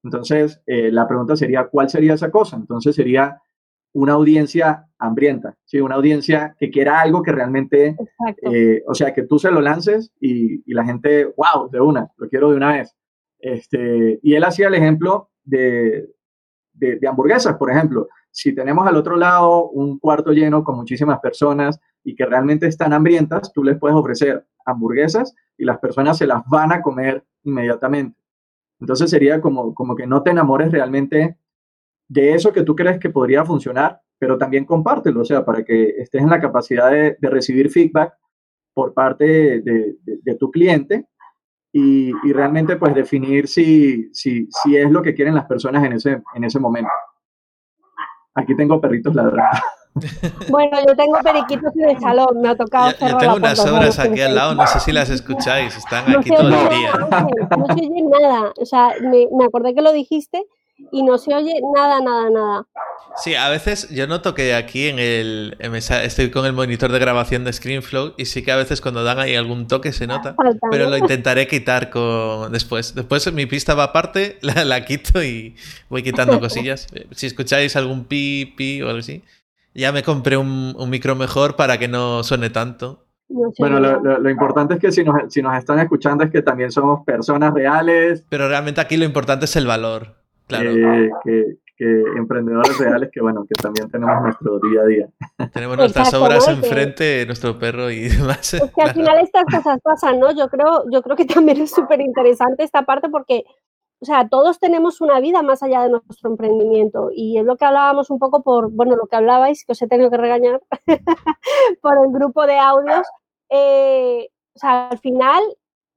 Entonces, eh, la pregunta sería, ¿cuál sería esa cosa? Entonces sería una audiencia hambrienta, ¿sí? una audiencia que quiera algo que realmente, eh, o sea, que tú se lo lances y, la gente, wow, de una, lo quiero de una vez. Este, y él hacía el ejemplo de, de, hamburguesas, por ejemplo. Si tenemos al otro lado un cuarto lleno con muchísimas personas y que realmente están hambrientas, tú les puedes ofrecer hamburguesas y las personas se las van a comer inmediatamente. Entonces sería como, como que no te enamores realmente de eso que tú crees que podría funcionar, pero también compártelo, o sea, para que estés en la capacidad de, recibir feedback por parte de, tu cliente y, realmente pues definir si, si, si, es lo que quieren las personas en ese, en ese momento. Aquí tengo perritos ladrando.
Bueno, yo tengo periquitos en el salón, me ha tocado
Yo tengo unas obras aquí al lado, no sé si las escucháis, están aquí todo el día.
No se oye nada, o sea, me, me acordé que lo dijiste y no se oye nada, nada, nada.
Sí, a veces yo noto que aquí en el estoy con el monitor de grabación de ScreenFlow y sí que a veces cuando dan ahí algún toque se nota, pero lo intentaré quitar con después. Después mi pista va aparte, la, la quito y voy quitando cosillas. Si escucháis algún pi, pi o algo así, ya me compré un, micro mejor para que no suene tanto.
bueno, lo, importante es que si nos, si nos están escuchando es que también somos personas reales.
Pero realmente aquí lo importante es el valor. Claro.
que, emprendedores reales que, bueno, que también tenemos nuestro día a día.
Tenemos nuestras obras enfrente, nuestro perro y demás.
Es que al final estas cosas pasan, ¿no? Yo creo, yo creo que también es súper interesante esta parte porque, o sea, todos tenemos una vida más allá de nuestro emprendimiento y es lo que hablábamos un poco por, bueno, lo que hablabais, que os he tenido que regañar por el grupo de audios. Eh, o sea, al final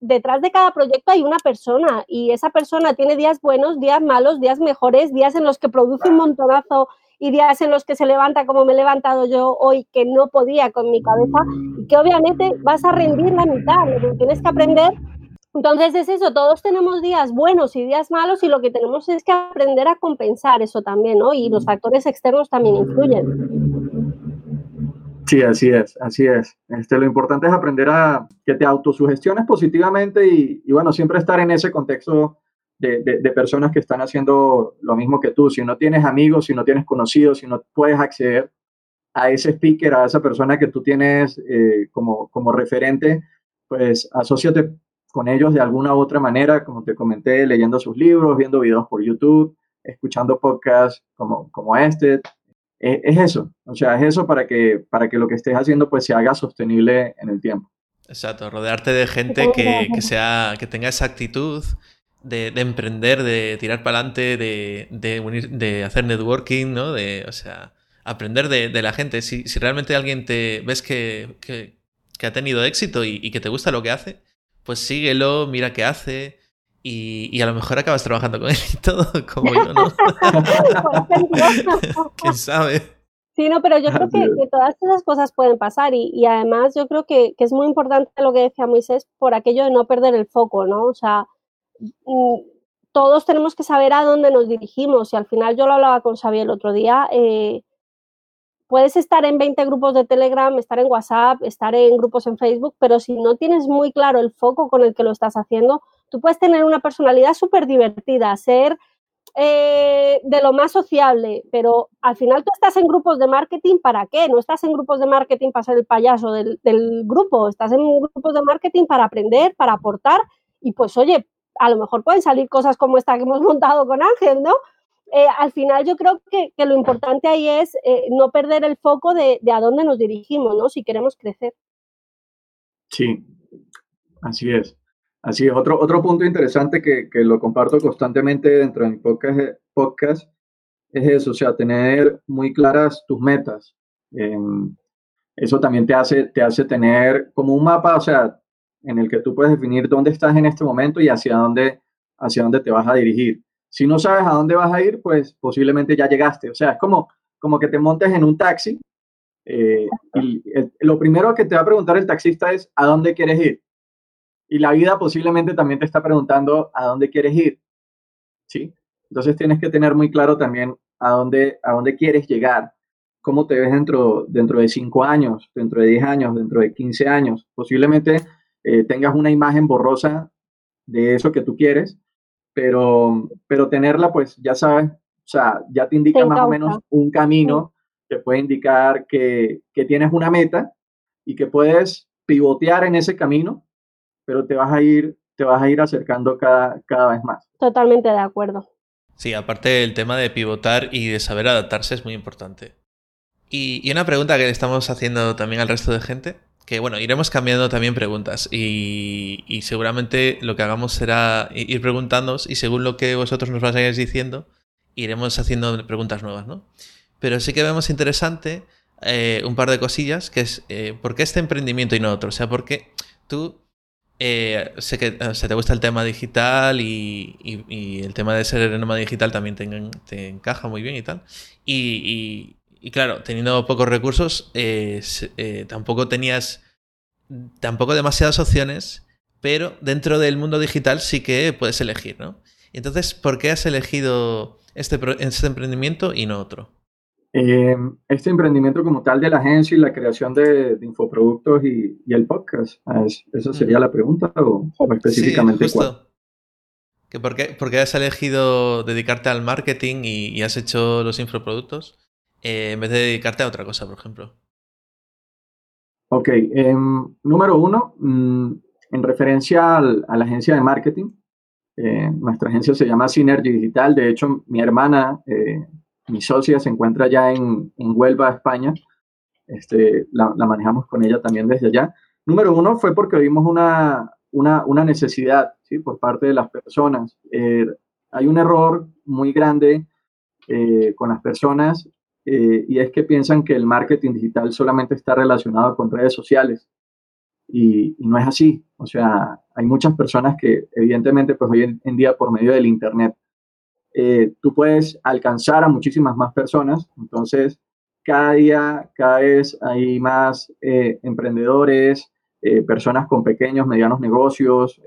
detrás de cada proyecto hay una persona y esa persona tiene días buenos, días malos, días mejores, días en los que produce un montonazo y días en los que se levanta como me he levantado yo hoy, que no podía con mi cabeza y que obviamente vas a rendir la mitad, lo que tienes que aprender. Entonces es eso, todos tenemos días buenos y días malos y lo que tenemos es que aprender a compensar eso también, ¿no? Y los factores externos también influyen.
Sí, así es, así es. Este, lo importante es aprender a que te autosugestiones positivamente y, bueno, siempre estar en ese contexto de, personas que están haciendo lo mismo que tú. Si no tienes amigos, si no tienes conocidos, si no puedes acceder a ese speaker, a esa persona que tú tienes eh, como, como referente, pues asóciate con ellos de alguna u otra manera, como te comenté, leyendo sus libros, viendo videos por YouTube, escuchando podcasts como, como este, es, eso, o sea, es eso para que, para que lo que estés haciendo pues se haga sostenible en el tiempo.
Exacto, rodearte de gente que, sea, que tenga esa actitud de, emprender, de tirar para adelante, de, unir, de hacer networking, ¿no? De, o sea, aprender de, la gente. Si, realmente alguien te ves que, ha tenido éxito y, y, que te gusta lo que hace, pues síguelo, mira qué hace, y, a lo mejor acabas trabajando con él y todo, como yo, ¿no? ¿Quién sabe?
Sí, no, pero yo creo que, todas esas cosas pueden pasar y, además yo creo que, es muy importante lo que decía Moisés por aquello de no perder el foco, ¿no? O sea, mm, todos tenemos que saber a dónde nos dirigimos y al final yo lo hablaba con Xavier el otro día, eh, puedes estar en 20 grupos de Telegram, estar en WhatsApp, estar en grupos en Facebook, pero si no tienes muy claro el foco con el que lo estás haciendo, tú puedes tener una personalidad súper divertida, ser eh, de lo más sociable, pero al final tú estás en grupos de marketing para qué? No estás en grupos de marketing para ser el payaso del, grupo, estás en grupos de marketing para aprender, para aportar y pues oye, a lo mejor pueden salir cosas como esta que hemos montado con Ángel, ¿no? Eh, al final yo creo que, lo importante ahí es eh, no perder el foco de, a dónde nos dirigimos, ¿no? Si queremos crecer.
Sí, así es. Así es. Otro, otro punto interesante que, lo comparto constantemente dentro de mi podcast, podcast, es eso, o sea, tener muy claras tus metas. Em, eso también te hace, te hace tener como un mapa, o sea, en el que tú puedes definir dónde estás en este momento y hacia dónde, hacia dónde te vas a dirigir. Si no sabes a dónde vas a ir, pues posiblemente ya llegaste. O sea, es como, como que te montes en un taxi eh, y lo primero que te va a preguntar el taxista es ¿a dónde quieres ir? Y la vida posiblemente también te está preguntando ¿a dónde quieres ir? ¿Sí? Entonces tienes que tener muy claro también a dónde, a dónde quieres llegar, cómo te ves dentro, dentro de 5 años, dentro de 10 años, dentro de 15 años. Posiblemente eh, tengas una imagen borrosa de eso que tú quieres, pero, pero tenerla, pues ya sabes, o sea, ya te indica más o menos un camino, te puede indicar que, que tienes una meta y que puedes pivotear en ese camino, pero te vas a ir, te vas a ir acercando cada, cada vez más.
Totalmente de acuerdo.
Sí, aparte el tema de pivotar y de saber adaptarse es muy importante. Y, y una pregunta que le estamos haciendo también al resto de gente que bueno, iremos cambiando también preguntas y, seguramente lo que hagamos será ir preguntándonos y según lo que vosotros nos vayáis diciendo, iremos haciendo preguntas nuevas, ¿no? Pero sí que vemos interesante eh, un par de cosillas, que es eh, ¿por qué este emprendimiento y no otro? O sea, porque tú eh, sé que se te gusta el tema digital y, el tema de ser nómada digital también te, encaja muy bien y tal. Y, claro, teniendo pocos recursos, tampoco tenías tampoco demasiadas opciones, pero dentro del mundo digital sí que puedes elegir, ¿no? Entonces, ¿por qué has elegido este, este emprendimiento y no otro?
Eh, este emprendimiento como tal de la agencia y la creación de, infoproductos y, el podcast, ¿esa sería la pregunta o, específicamente
¿Que por, qué, has elegido dedicarte al marketing y, has hecho los infoproductos eh, en vez de dedicarte a otra cosa, por ejemplo?
Ok, em, número uno, mm, en referencia a la agencia de marketing, eh, nuestra agencia se llama Synergy Digital, de hecho mi hermana mi socia se encuentra ya en, Huelva, España. Este, la, manejamos con ella también desde allá. Número uno fue porque vimos una, una, una necesidad ¿sí? por parte de las personas. Eh, hay un error muy grande eh, con las personas eh, y es que piensan que el marketing digital solamente está relacionado con redes sociales y, y, no es así. O sea, hay muchas personas que evidentemente pues hoy en día por medio del Internet eh, tú puedes alcanzar a muchísimas más personas. Entonces, cada día, cada vez hay más eh, emprendedores, eh, personas con pequeños, medianos negocios,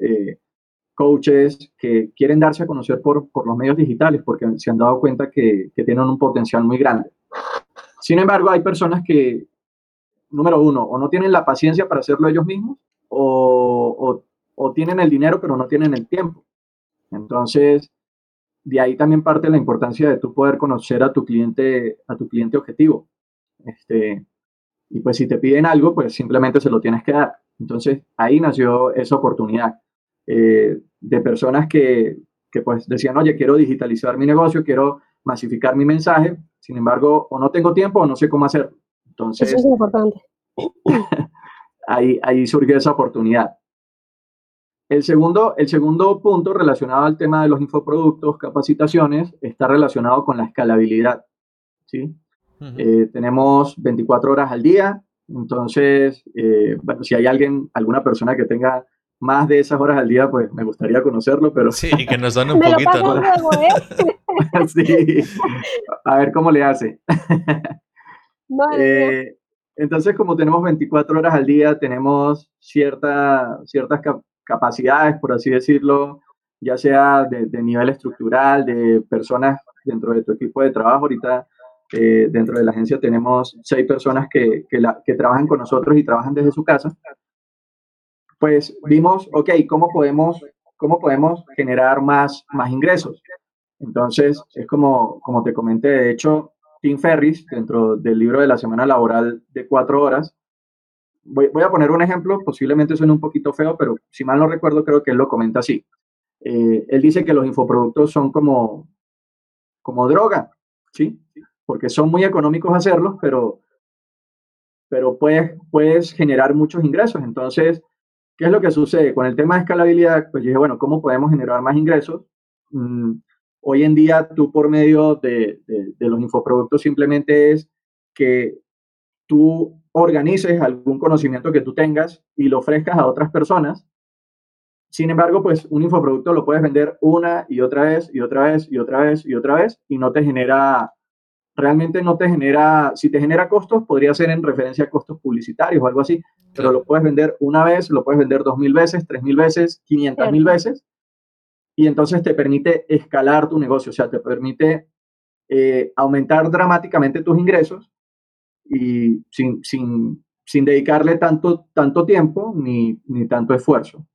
coaches que quieren darse a conocer por, por, los medios digitales porque se han dado cuenta que, que tienen un potencial muy grande. Sin embargo, hay personas que, número uno, o no tienen la paciencia para hacerlo ellos mismos, o, o, o, tienen el dinero pero no tienen el tiempo. Entonces, de ahí también parte la importancia de tú poder conocer a tu cliente, a tu cliente objetivo. Este, y pues si te piden algo, pues simplemente se lo tienes que dar. Entonces ahí nació esa oportunidad eh, de personas que, que pues decían, oye, quiero digitalizar mi negocio, quiero masificar mi mensaje, sin embargo, o no tengo tiempo o no sé cómo hacerlo. Entonces,
Eso es importante.
ahí, ahí surgió esa oportunidad. El segundo, el segundo punto relacionado al tema de los infoproductos, capacitaciones, está relacionado con la escalabilidad. ¿sí? Eh, tenemos 24 horas al día, entonces, eh, bueno, si hay alguien, alguna persona que tenga más de esas horas al día, pues me gustaría conocerlo, pero...
Sí, que nos dan un poquito, ¿no?
sí, a ver cómo le hace. Eh, entonces, como tenemos 24 horas al día, tenemos cierta, ciertas capacidades, por así decirlo, ya sea de, nivel estructural, de personas dentro de tu equipo de trabajo. Ahorita eh, dentro de la agencia tenemos seis personas que, que, trabajan con nosotros y trabajan desde su casa. Pues vimos, ok, ¿cómo podemos, cómo podemos generar más, más ingresos? Entonces, es como, como te comenté, de hecho, Tim Ferris, dentro del libro de la semana laboral de cuatro horas, voy, a poner un ejemplo, posiblemente suene un poquito feo, pero si mal no recuerdo, creo que él lo comenta así. Eh, él dice que los infoproductos son como, como droga, ¿sí? Porque son muy económicos hacerlos, pero, pero puedes, puedes generar muchos ingresos. Entonces, ¿qué es lo que sucede? Con el tema de escalabilidad, pues dije, bueno, ¿cómo podemos generar más ingresos? Mm, hoy en día, tú por medio de, de los infoproductos simplemente es que tú organices algún conocimiento que tú tengas y lo ofrezcas a otras personas. Sin embargo, pues un infoproducto lo puedes vender una y otra vez y otra vez y otra vez y otra vez y no te genera, realmente no te genera, si te genera costos, podría ser en referencia a costos publicitarios o algo así, pero lo puedes vender una vez, lo puedes vender dos mil veces, tres mil veces, quinientas mil veces y entonces te permite escalar tu negocio, o sea, te permite eh, aumentar dramáticamente tus ingresos y sin, sin, sin dedicarle tanto, tanto tiempo ni, ni tanto esfuerzo.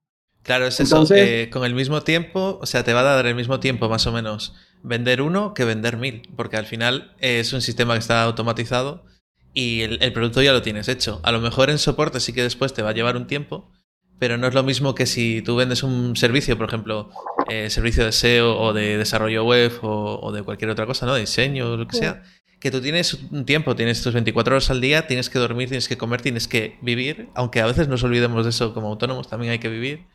Claro, es eso. Eh, con el mismo tiempo, o sea, te va a dar el mismo tiempo más o menos vender uno que vender mil, porque al final es un sistema que está automatizado y el, el, producto ya lo tienes hecho. A lo mejor en soporte sí que después te va a llevar un tiempo, pero no es lo mismo que si tú vendes un servicio, por ejemplo, eh, servicio de SEO o de desarrollo web o, o, de cualquier otra cosa, ¿no? De diseño o lo que sea, que tú tienes un tiempo, tienes tus 24 horas al día, tienes que dormir, tienes que comer, tienes que vivir, aunque a veces nos olvidemos de eso como autónomos, también hay que vivir.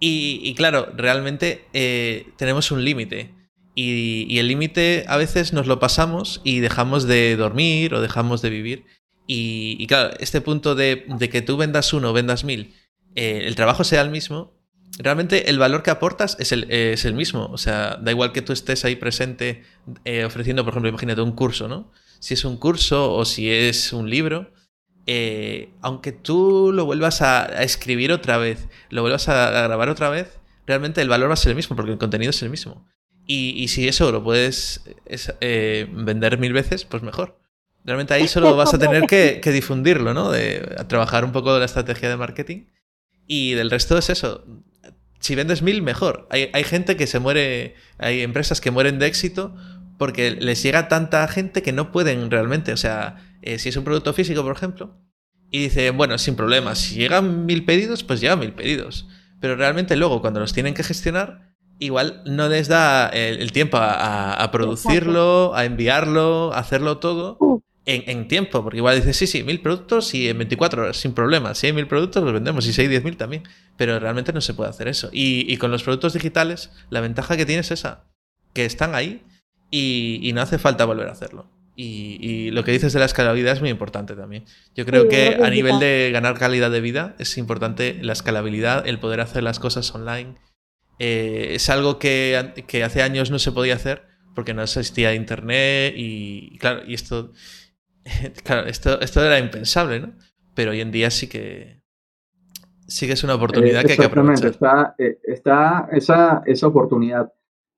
Y, claro, realmente eh, tenemos un límite. Y, el límite a veces nos lo pasamos y dejamos de dormir o dejamos de vivir. Y, claro, este punto de, que tú vendas uno o vendas mil, eh, el trabajo sea el mismo, realmente el valor que aportas es el, es el mismo. O sea, da igual que tú estés ahí presente eh, ofreciendo, por ejemplo, imagínate un curso, ¿no? Si es un curso o si es un libro, eh, aunque tú lo vuelvas a, escribir otra vez, lo vuelvas a, grabar otra vez, realmente el valor va a ser el mismo porque el contenido es el mismo. Y, si eso lo puedes eh, vender mil veces, pues mejor. Realmente ahí solo vas a tener que, difundirlo, ¿no? De, trabajar un poco de la estrategia de marketing. Y del resto es eso. Si vendes mil, mejor. Hay, hay gente que se muere, hay empresas que mueren de éxito porque les llega tanta gente que no pueden realmente. O sea, eh, si es un producto físico, por ejemplo, y dice, bueno, sin problema, si llegan mil pedidos, pues llegan mil pedidos. Pero realmente luego, cuando los tienen que gestionar, igual no les da el, tiempo a, producirlo, a enviarlo, a hacerlo todo en, tiempo. Porque igual dice, sí, sí, mil productos y en 24 horas, sin problema. Si hay mil productos, los vendemos. Y si hay diez mil también. Pero realmente no se puede hacer eso. Y, con los productos digitales, la ventaja que tienes es esa, que están ahí y no hace falta volver a hacerlo. Y, lo que dices de la escalabilidad es muy importante también. Yo creo que a nivel de ganar calidad de vida es importante la escalabilidad, el poder hacer las cosas online. Eh, es algo que, que, hace años no se podía hacer porque no existía internet y, claro, y esto, claro, esto, esto era impensable, ¿no? Pero hoy en día sí que sí que es una oportunidad que hay que aprovechar.
Está, eh, está esa, esa oportunidad.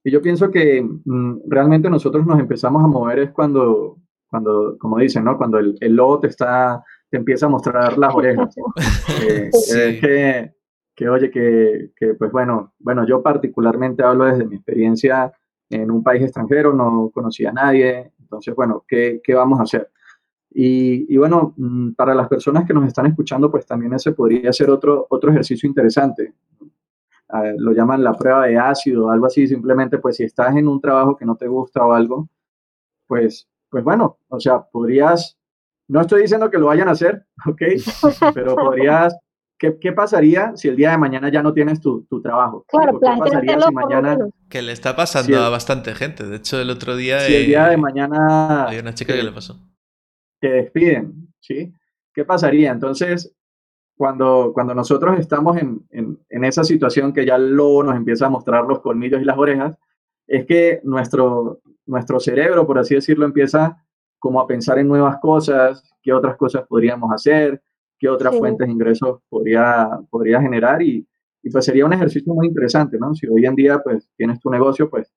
Y yo pienso que mm, realmente nosotros nos empezamos a mover es cuando, cuando como dicen, ¿no? Cuando el, el lobo te está, te empieza a mostrar las orejas. Eh, es que, que, oye, que, que, pues bueno, bueno, yo particularmente hablo desde mi experiencia en un país extranjero, no conocía a nadie, entonces, bueno, ¿qué, qué vamos a hacer? Y, y, bueno, mm, para las personas que nos están escuchando, pues también ese podría ser otro, otro ejercicio interesante lo llaman la prueba de ácido o algo así, simplemente pues si estás en un trabajo que no te gusta o algo, pues, pues bueno, o sea, podrías, no estoy diciendo que lo vayan a hacer, ¿ok? Pero podrías, ¿qué, qué pasaría si el día de mañana ya no tienes tu, tu trabajo?
Claro, ¿Qué pasaría si mañana...
Que le está pasando a bastante gente, de hecho el otro día...
Si el día de mañana...
Hay una chica que le pasó.
Te despiden, ¿sí? ¿Qué pasaría? Entonces, cuando, cuando nosotros estamos en, en, esa situación que ya el lobo nos empieza a mostrar los colmillos y las orejas, es que nuestro, nuestro cerebro, por así decirlo, empieza como a pensar en nuevas cosas, qué otras cosas podríamos hacer, qué otras fuentes de ingresos podría, podría generar y, y, pues sería un ejercicio muy interesante, ¿no? Si hoy en día pues tienes tu negocio, pues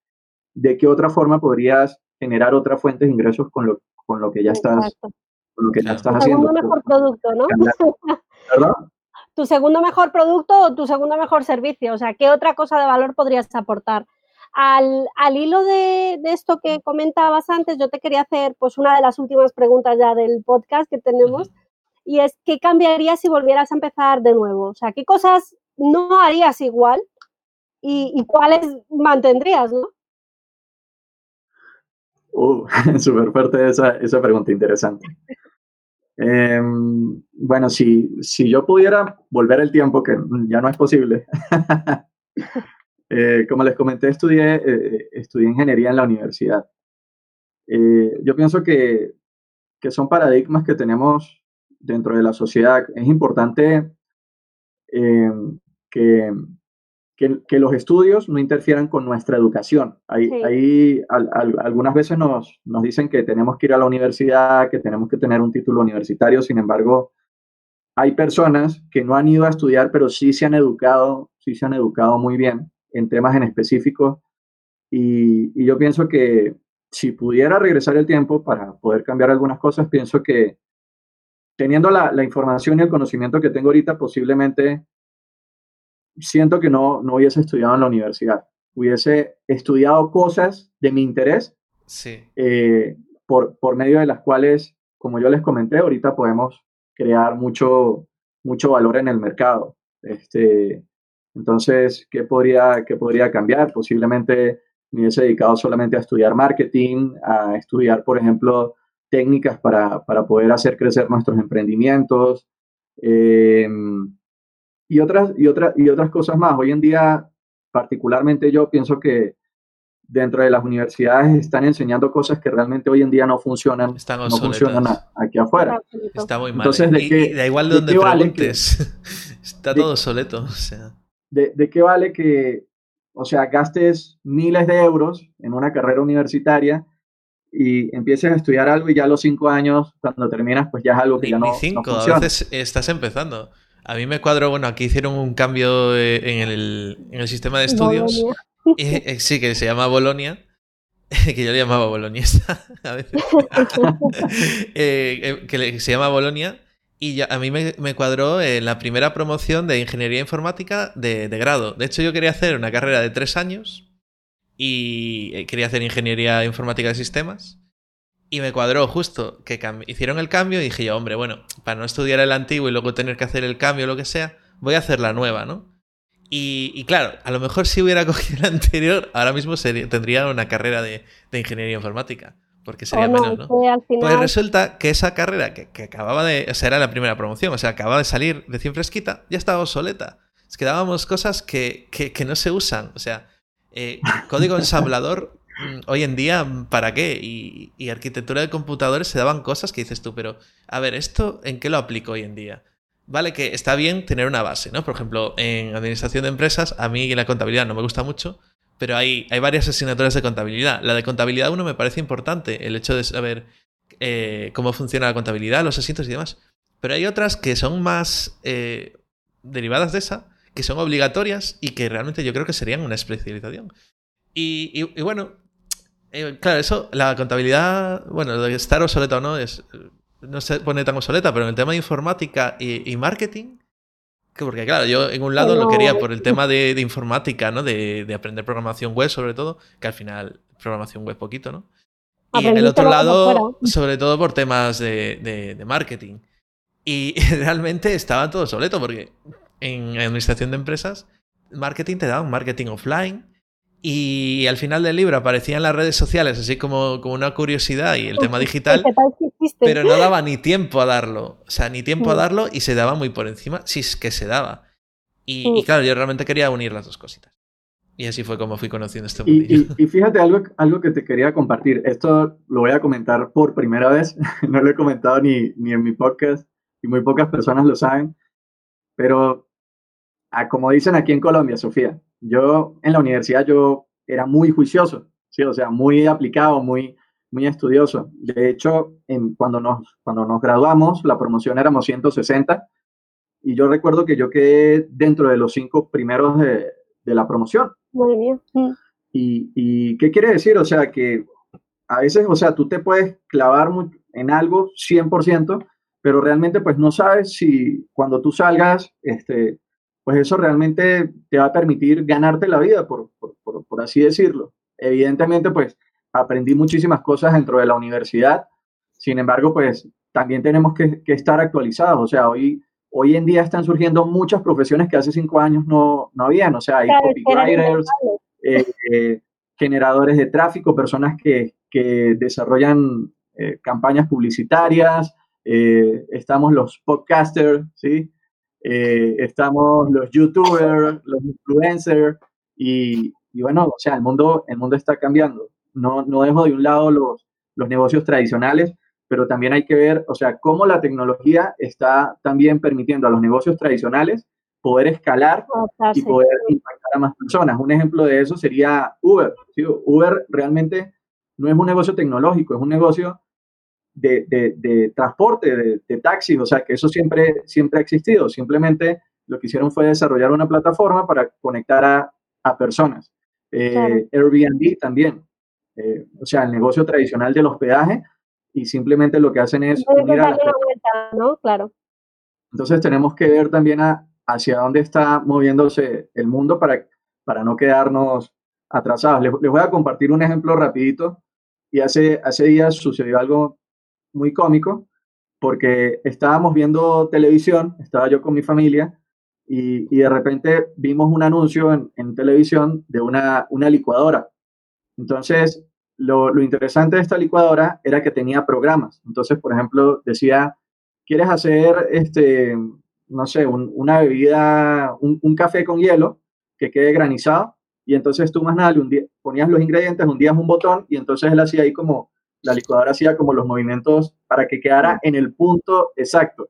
de qué otra forma podrías generar otras fuentes de ingresos con lo, con lo que ya estás, con lo que ya estás haciendo.
mejor producto, ¿no? Tu segundo mejor producto o tu segundo mejor servicio. O sea, ¿qué otra cosa de valor podrías aportar? Al, hilo de, esto que comentabas antes, yo te quería hacer pues una de las últimas preguntas ya del podcast que tenemos y es ¿qué cambiarías si volvieras a empezar de nuevo? O sea, ¿qué cosas no harías igual y, cuáles mantendrías, no?
Uh, súper fuerte esa, esa pregunta, interesante. Em, bueno, si, si yo pudiera volver el tiempo, que ya no es posible, eh, como les comenté, estudié, eh, estudié ingeniería en la universidad. Eh, yo pienso que, que, son paradigmas que tenemos dentro de la sociedad. Es importante em, que, que, los estudios no interfieran con nuestra educación. Ahí, algunas veces nos, nos, dicen que tenemos que ir a la universidad, que tenemos que tener un título universitario, sin embargo, hay personas que no han ido a estudiar, pero sí se han educado, sí se han educado muy bien en temas en específico. Y, y yo pienso que si pudiera regresar el tiempo para poder cambiar algunas cosas, pienso que teniendo la, la información y el conocimiento que tengo ahorita, posiblemente siento que no, no hubiese estudiado en la universidad. Hubiese estudiado cosas de mi interés,
sí.
Eh, por, por medio de las cuales, como yo les comenté, ahorita podemos crear mucho, mucho valor en el mercado. Este, entonces, ¿qué podría, ¿qué podría cambiar? Posiblemente me hubiese dedicado solamente a estudiar marketing, a estudiar, por ejemplo, técnicas para, para poder hacer crecer nuestros emprendimientos. Eh, y otras, y, otras, y otras cosas más. Hoy en día, particularmente yo pienso que dentro de las universidades están enseñando cosas que realmente hoy en día no funcionan, no funcionan aquí afuera.
Está muy mal. Entonces, ¿de qué, da igual de donde preguntes, está todo obsoleto. O sea.
de, ¿De qué vale que, o sea, gastes miles de euros en una carrera universitaria y empieces a estudiar algo y ya a los cinco años, cuando terminas, pues ya es algo que ya no,
cinco, a veces estás empezando. A mí me cuadro, bueno, aquí hicieron un cambio eh, en el, en el sistema de estudios eh, sí, que se llama Bolonia. que yo le llamaba Boloñesa a veces. Eh, que se llama Bolonia. Y ya, a mí me, cuadró en la primera promoción de ingeniería informática de, grado. De hecho, yo quería hacer una carrera de tres años y eh, quería hacer ingeniería informática de sistemas. Y me cuadró justo que hicieron el cambio y dije yo, hombre, bueno, para no estudiar el antiguo y luego tener que hacer el cambio o lo que sea, voy a hacer la nueva, ¿no? Y, claro, a lo mejor si hubiera cogido el anterior, ahora mismo tendría una carrera de, ingeniería informática. Porque sería menos, ¿no? Pues resulta que esa carrera que, acababa de. O sea, era la primera promoción, o sea, acababa de salir de recién fresquita, ya estaba obsoleta. Es que dábamos cosas que, que no se usan. O sea, eh, código ensamblador, hoy en día, ¿para qué? Y, y arquitectura de computadores se daban cosas que dices tú, pero a ver, ¿esto en qué lo aplico hoy en día? vale que está bien tener una base, ¿no? Por ejemplo, en administración de empresas, a mí la contabilidad no me gusta mucho, pero hay, hay varias asignaturas de contabilidad. La de contabilidad uno me parece importante, el hecho de saber eh, cómo funciona la contabilidad, los asientos y demás. Pero hay otras que son más eh, derivadas de esa, que son obligatorias y que realmente yo creo que serían una especialización. Y, bueno, eh, claro, eso, la contabilidad, bueno, de estar obsoleto o no, es, no se pone tan obsoleta, pero en el tema de informática y, marketing, que porque claro, yo en un lado lo quería por el tema de, informática, ¿no? De, aprender programación web sobre todo, que al final programación web poquito, ¿no? Y en el otro lado, sobre todo por temas de, de marketing. Y realmente estaba todo obsoleto porque en administración de empresas, marketing te da un marketing offline, y al final del libro aparecían las redes sociales así como, como una curiosidad y el tema digital, pero no daba ni tiempo a darlo. O sea, ni tiempo a mm. darlo y se daba muy por encima, si es que se daba. Y, mm. claro, yo realmente quería unir las dos cositas. Y así fue como fui conociendo este mundo.
Y, fíjate algo, algo que te quería compartir. Esto lo voy a comentar por primera vez. no lo he comentado ni, ni en mi podcast y muy pocas personas lo saben. Pero, como dicen aquí en Colombia, Sofía, yo en la universidad yo era muy juicioso, ¿sí? o sea, muy aplicado, muy, muy estudioso. De hecho, en, cuando, nos, cuando nos graduamos, la promoción éramos 160 y yo recuerdo que yo quedé dentro de los cinco primeros de, de la promoción.
Muy bien.
Y, ¿Y qué quiere decir? O sea, que a veces, o sea, tú te puedes clavar en algo 100%, pero realmente pues no sabes si cuando tú salgas, este, pues eso realmente te va a permitir ganarte la vida, por, por, así decirlo. Evidentemente, pues aprendí muchísimas cosas dentro de la universidad, sin embargo, pues también tenemos que, estar actualizados, o sea, hoy, hoy en día están surgiendo muchas profesiones que hace cinco años no, no habían, o sea, hay copywriters, eh, eh, generadores de tráfico, personas que, que desarrollan eh, campañas publicitarias, estamos los podcasters, ¿sí? Eh, estamos los youtubers, los influencers, y, bueno, o sea, el mundo, el mundo está cambiando. No, no dejo de un lado los, los negocios tradicionales, pero también hay que ver, o sea, cómo la tecnología está también permitiendo a los negocios tradicionales poder escalar y poder impactar a más personas. Un ejemplo de eso sería Uber. Uber realmente no es un negocio tecnológico, es un negocio de, transporte, de, taxis, o sea que eso siempre, siempre ha existido. Simplemente lo que hicieron fue desarrollar una plataforma para conectar a, personas. Eh, Airbnb también, eh, o sea, el negocio tradicional del hospedaje y simplemente lo que hacen es unir a
¿no? Claro.
Entonces tenemos que ver también hacia dónde está moviéndose el mundo para, para no quedarnos atrasados. Les, les, voy a compartir un ejemplo rapidito y hace, hace días sucedió algo muy cómico porque estábamos viendo televisión, estaba yo con mi familia y, de repente vimos un anuncio en, televisión de una, una, licuadora. Entonces, lo, interesante de esta licuadora era que tenía programas. Entonces, por ejemplo, decía, ¿quieres hacer, este, no sé, una bebida, un, café con hielo que quede granizado? y entonces tú más nada, le ponías los ingredientes, hundías un botón y entonces él hacía ahí como, la licuadora hacía como los movimientos para que quedara en el punto exacto.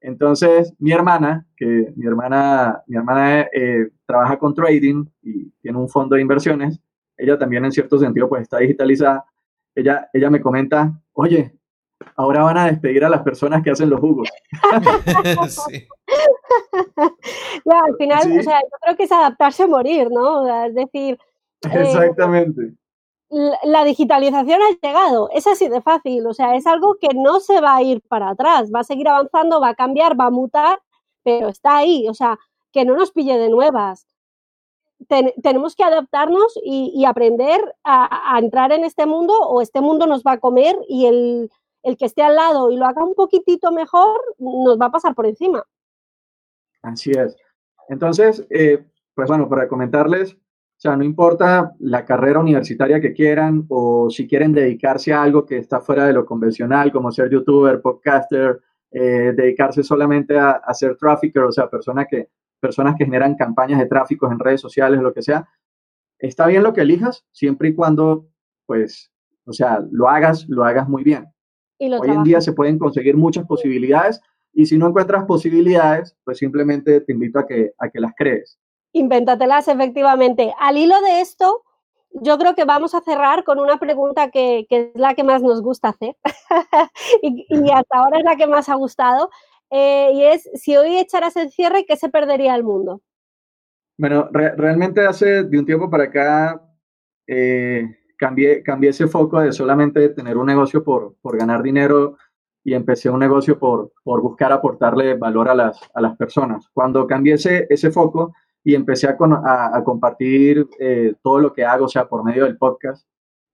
Entonces, mi hermana, que mi hermana, mi hermana eh, trabaja con trading y tiene un fondo de inversiones, ella también en cierto sentido pues está digitalizada, ella, ella me comenta, oye, ahora van a despedir a las personas que hacen los jugos.
sí. al final, o sea, yo creo que es adaptarse a morir, ¿no? es decir...
Eh, Exactamente
la digitalización ha llegado, es así de fácil, o sea, es algo que no se va a ir para atrás, va a seguir avanzando, va a cambiar, va a mutar, pero está ahí, o sea, que no nos pille de nuevas. tenemos que adaptarnos y, aprender a, entrar en este mundo o este mundo nos va a comer y el, que esté al lado y lo haga un poquitito mejor nos va a pasar por encima.
Así es. Entonces, eh, pues bueno, para comentarles, o sea, no importa la carrera universitaria que quieran o si quieren dedicarse a algo que está fuera de lo convencional, como ser youtuber, podcaster, eh, dedicarse solamente a, a, ser trafficker, o sea, personas que, personas que generan campañas de tráfico en redes sociales, lo que sea. Está bien lo que elijas, siempre y cuando, pues, o sea, lo hagas, lo hagas muy bien. Hoy en día se pueden conseguir muchas posibilidades y si no encuentras posibilidades, pues simplemente te invito a que, a que las crees.
Invéntatelas, efectivamente. Al hilo de esto, yo creo que vamos a cerrar con una pregunta que, es la que más nos gusta hacer y, hasta ahora es la que más ha gustado. Eh, y es, si hoy echaras el cierre, ¿qué se perdería el mundo?
Bueno, realmente hace de un tiempo para acá eh, cambié, cambié, ese foco de solamente tener un negocio por, por ganar dinero y empecé un negocio por, por buscar aportarle valor a las, a las personas. Cuando cambié ese, ese foco, y empecé a, compartir eh, todo lo que hago, o sea, por medio del podcast.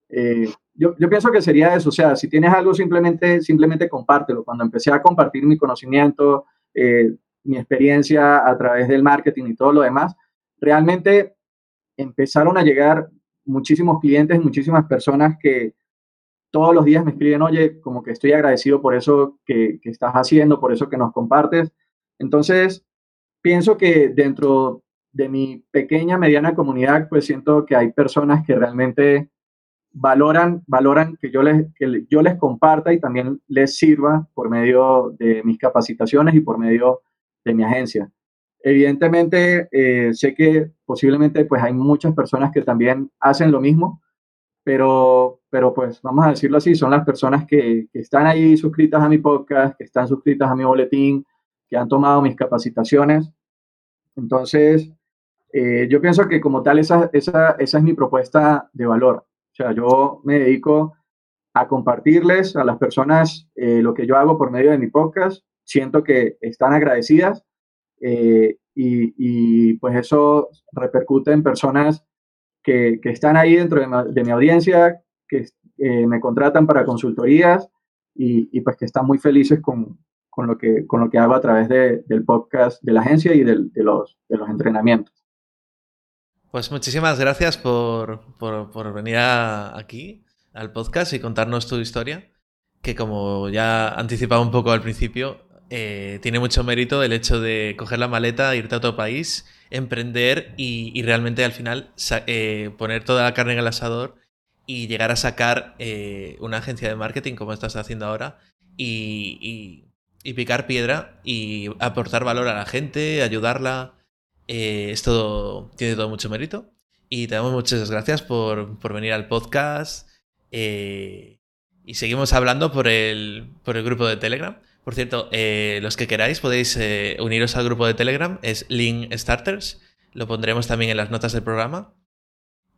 Eh, yo, yo, pienso que sería eso, o sea, si tienes algo, simplemente, simplemente compártelo. Cuando empecé a compartir mi conocimiento, eh, mi experiencia a través del marketing y todo lo demás, realmente empezaron a llegar muchísimos clientes, muchísimas personas que todos los días me escriben, oye, como que estoy agradecido por eso que, que estás haciendo, por eso que nos compartes. Entonces, pienso que dentro de mi pequeña, mediana comunidad, pues siento que hay personas que realmente valoran, valoran que yo les, que yo les comparta y también les sirva por medio de mis capacitaciones y por medio de mi agencia. Evidentemente, eh, sé que posiblemente pues hay muchas personas que también hacen lo mismo, pero, pero pues vamos a decirlo así, son las personas que, que están ahí suscritas a mi podcast, que están suscritas a mi boletín, que han tomado mis capacitaciones. Entonces, eh, yo pienso que como tal esa, esa, esa es mi propuesta de valor. O sea, yo me dedico a compartirles a las personas eh, lo que yo hago por medio de mi podcast. Siento que están agradecidas eh, y, y, pues eso repercute en personas que, que están ahí dentro de de mi audiencia, que me contratan para consultorías y, y, pues que están muy felices con, con, lo, que, con lo que hago a través de, del podcast de la agencia y de, los, de los entrenamientos.
Pues muchísimas gracias por, venir aquí al podcast y contarnos tu historia, que como ya anticipaba un poco al principio, eh, tiene mucho mérito el hecho de coger la maleta, irte a otro país, emprender y, realmente al final eh, poner toda la carne en el asador y llegar a sacar eh, una agencia de marketing como estás haciendo ahora y, y, picar piedra y aportar valor a la gente, ayudarla eh, esto tiene todo mucho mérito. Y te damos muchas gracias por, venir al podcast. Eh, y seguimos hablando por el, por el grupo de Telegram. Por cierto, eh, los que queráis podéis uniros al grupo de Telegram. Es Link Starters. Lo pondremos también en las notas del programa.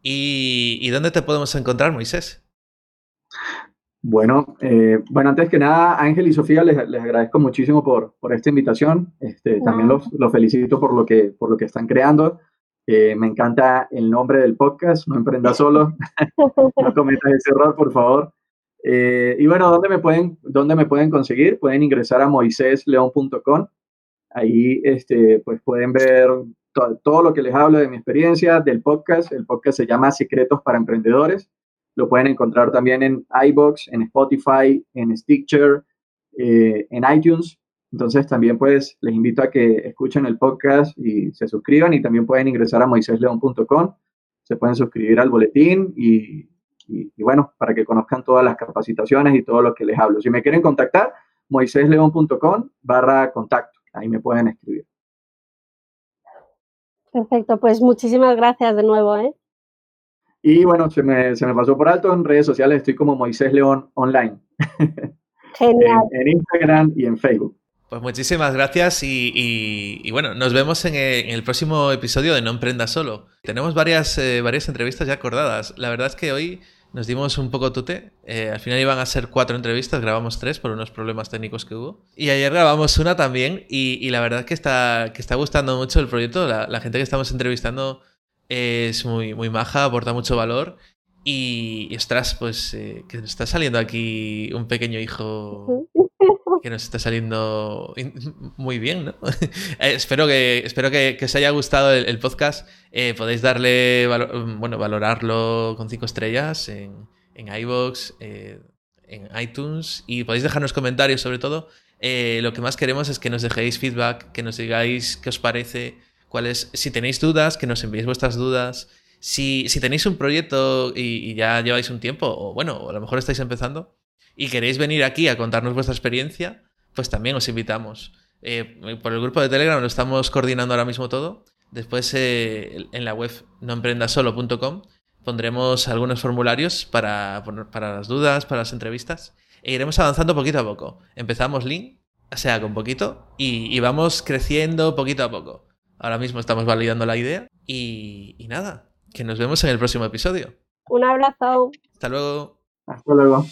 ¿Y, y dónde te podemos encontrar, Moisés?
Bueno, eh, bueno, antes que nada, Ángel y Sofía, les, agradezco muchísimo por, por esta invitación. Este, También los, los, felicito por lo que, por lo que están creando. Eh, me encanta el nombre del podcast, No Emprenda Solo. no cometas ese error, por favor. Eh, y bueno, ¿dónde me, pueden, ¿dónde me pueden conseguir? Pueden ingresar a moisésleón.com. Ahí este, pues pueden ver todo lo que les hablo de mi experiencia, del podcast. El podcast se llama Secretos para Emprendedores. Lo pueden encontrar también en iBox, en Spotify, en Stitcher, eh, en iTunes. Entonces también pues les invito a que escuchen el podcast y se suscriban y también pueden ingresar a moisésleón.com. se pueden suscribir al boletín y, bueno, para que conozcan todas las capacitaciones y todo lo que les hablo. Si me quieren contactar, moisésleón.com barra contacto, ahí me pueden escribir.
Perfecto, pues muchísimas gracias de nuevo. ¿eh?
Y bueno, se me, se me pasó por alto en redes sociales, estoy como Moisés León Online.
Genial.
en, Instagram y en Facebook.
Pues muchísimas gracias y, bueno, nos vemos en el, próximo episodio de No Emprenda Solo. Tenemos varias, eh, varias entrevistas ya acordadas. La verdad es que hoy nos dimos un poco tute. Eh, al final iban a ser cuatro entrevistas, grabamos tres por unos problemas técnicos que hubo. Y ayer grabamos una también y, la verdad que está, que está gustando mucho el proyecto. La, gente que estamos entrevistando es muy, muy maja, aporta mucho valor. Y, ostras, pues eh, que nos está saliendo aquí un pequeño hijo que nos está saliendo muy bien, ¿no? Eh, espero que, espero que, os haya gustado el, podcast. Eh, podéis darle, bueno, valorarlo con cinco estrellas en, en iVoox, en iTunes y podéis dejarnos comentarios sobre todo. lo que más queremos es que nos dejéis feedback, que nos digáis qué os parece, cuáles, si tenéis dudas, que nos enviéis vuestras dudas. Si, tenéis un proyecto y, ya lleváis un tiempo, o bueno, a lo mejor estáis empezando, y queréis venir aquí a contarnos vuestra experiencia, pues también os invitamos. Eh, por el grupo de Telegram lo estamos coordinando ahora mismo todo. Después eh, en la web noemprendasolo.com pondremos algunos formularios para, para las dudas, para las entrevistas. E iremos avanzando poquito a poco. Empezamos link, o sea, con poquito, y vamos creciendo poquito a poco. Ahora mismo estamos validando la idea y, y nada, que nos vemos en el próximo episodio.
Un abrazo.
Hasta luego.
Hasta luego.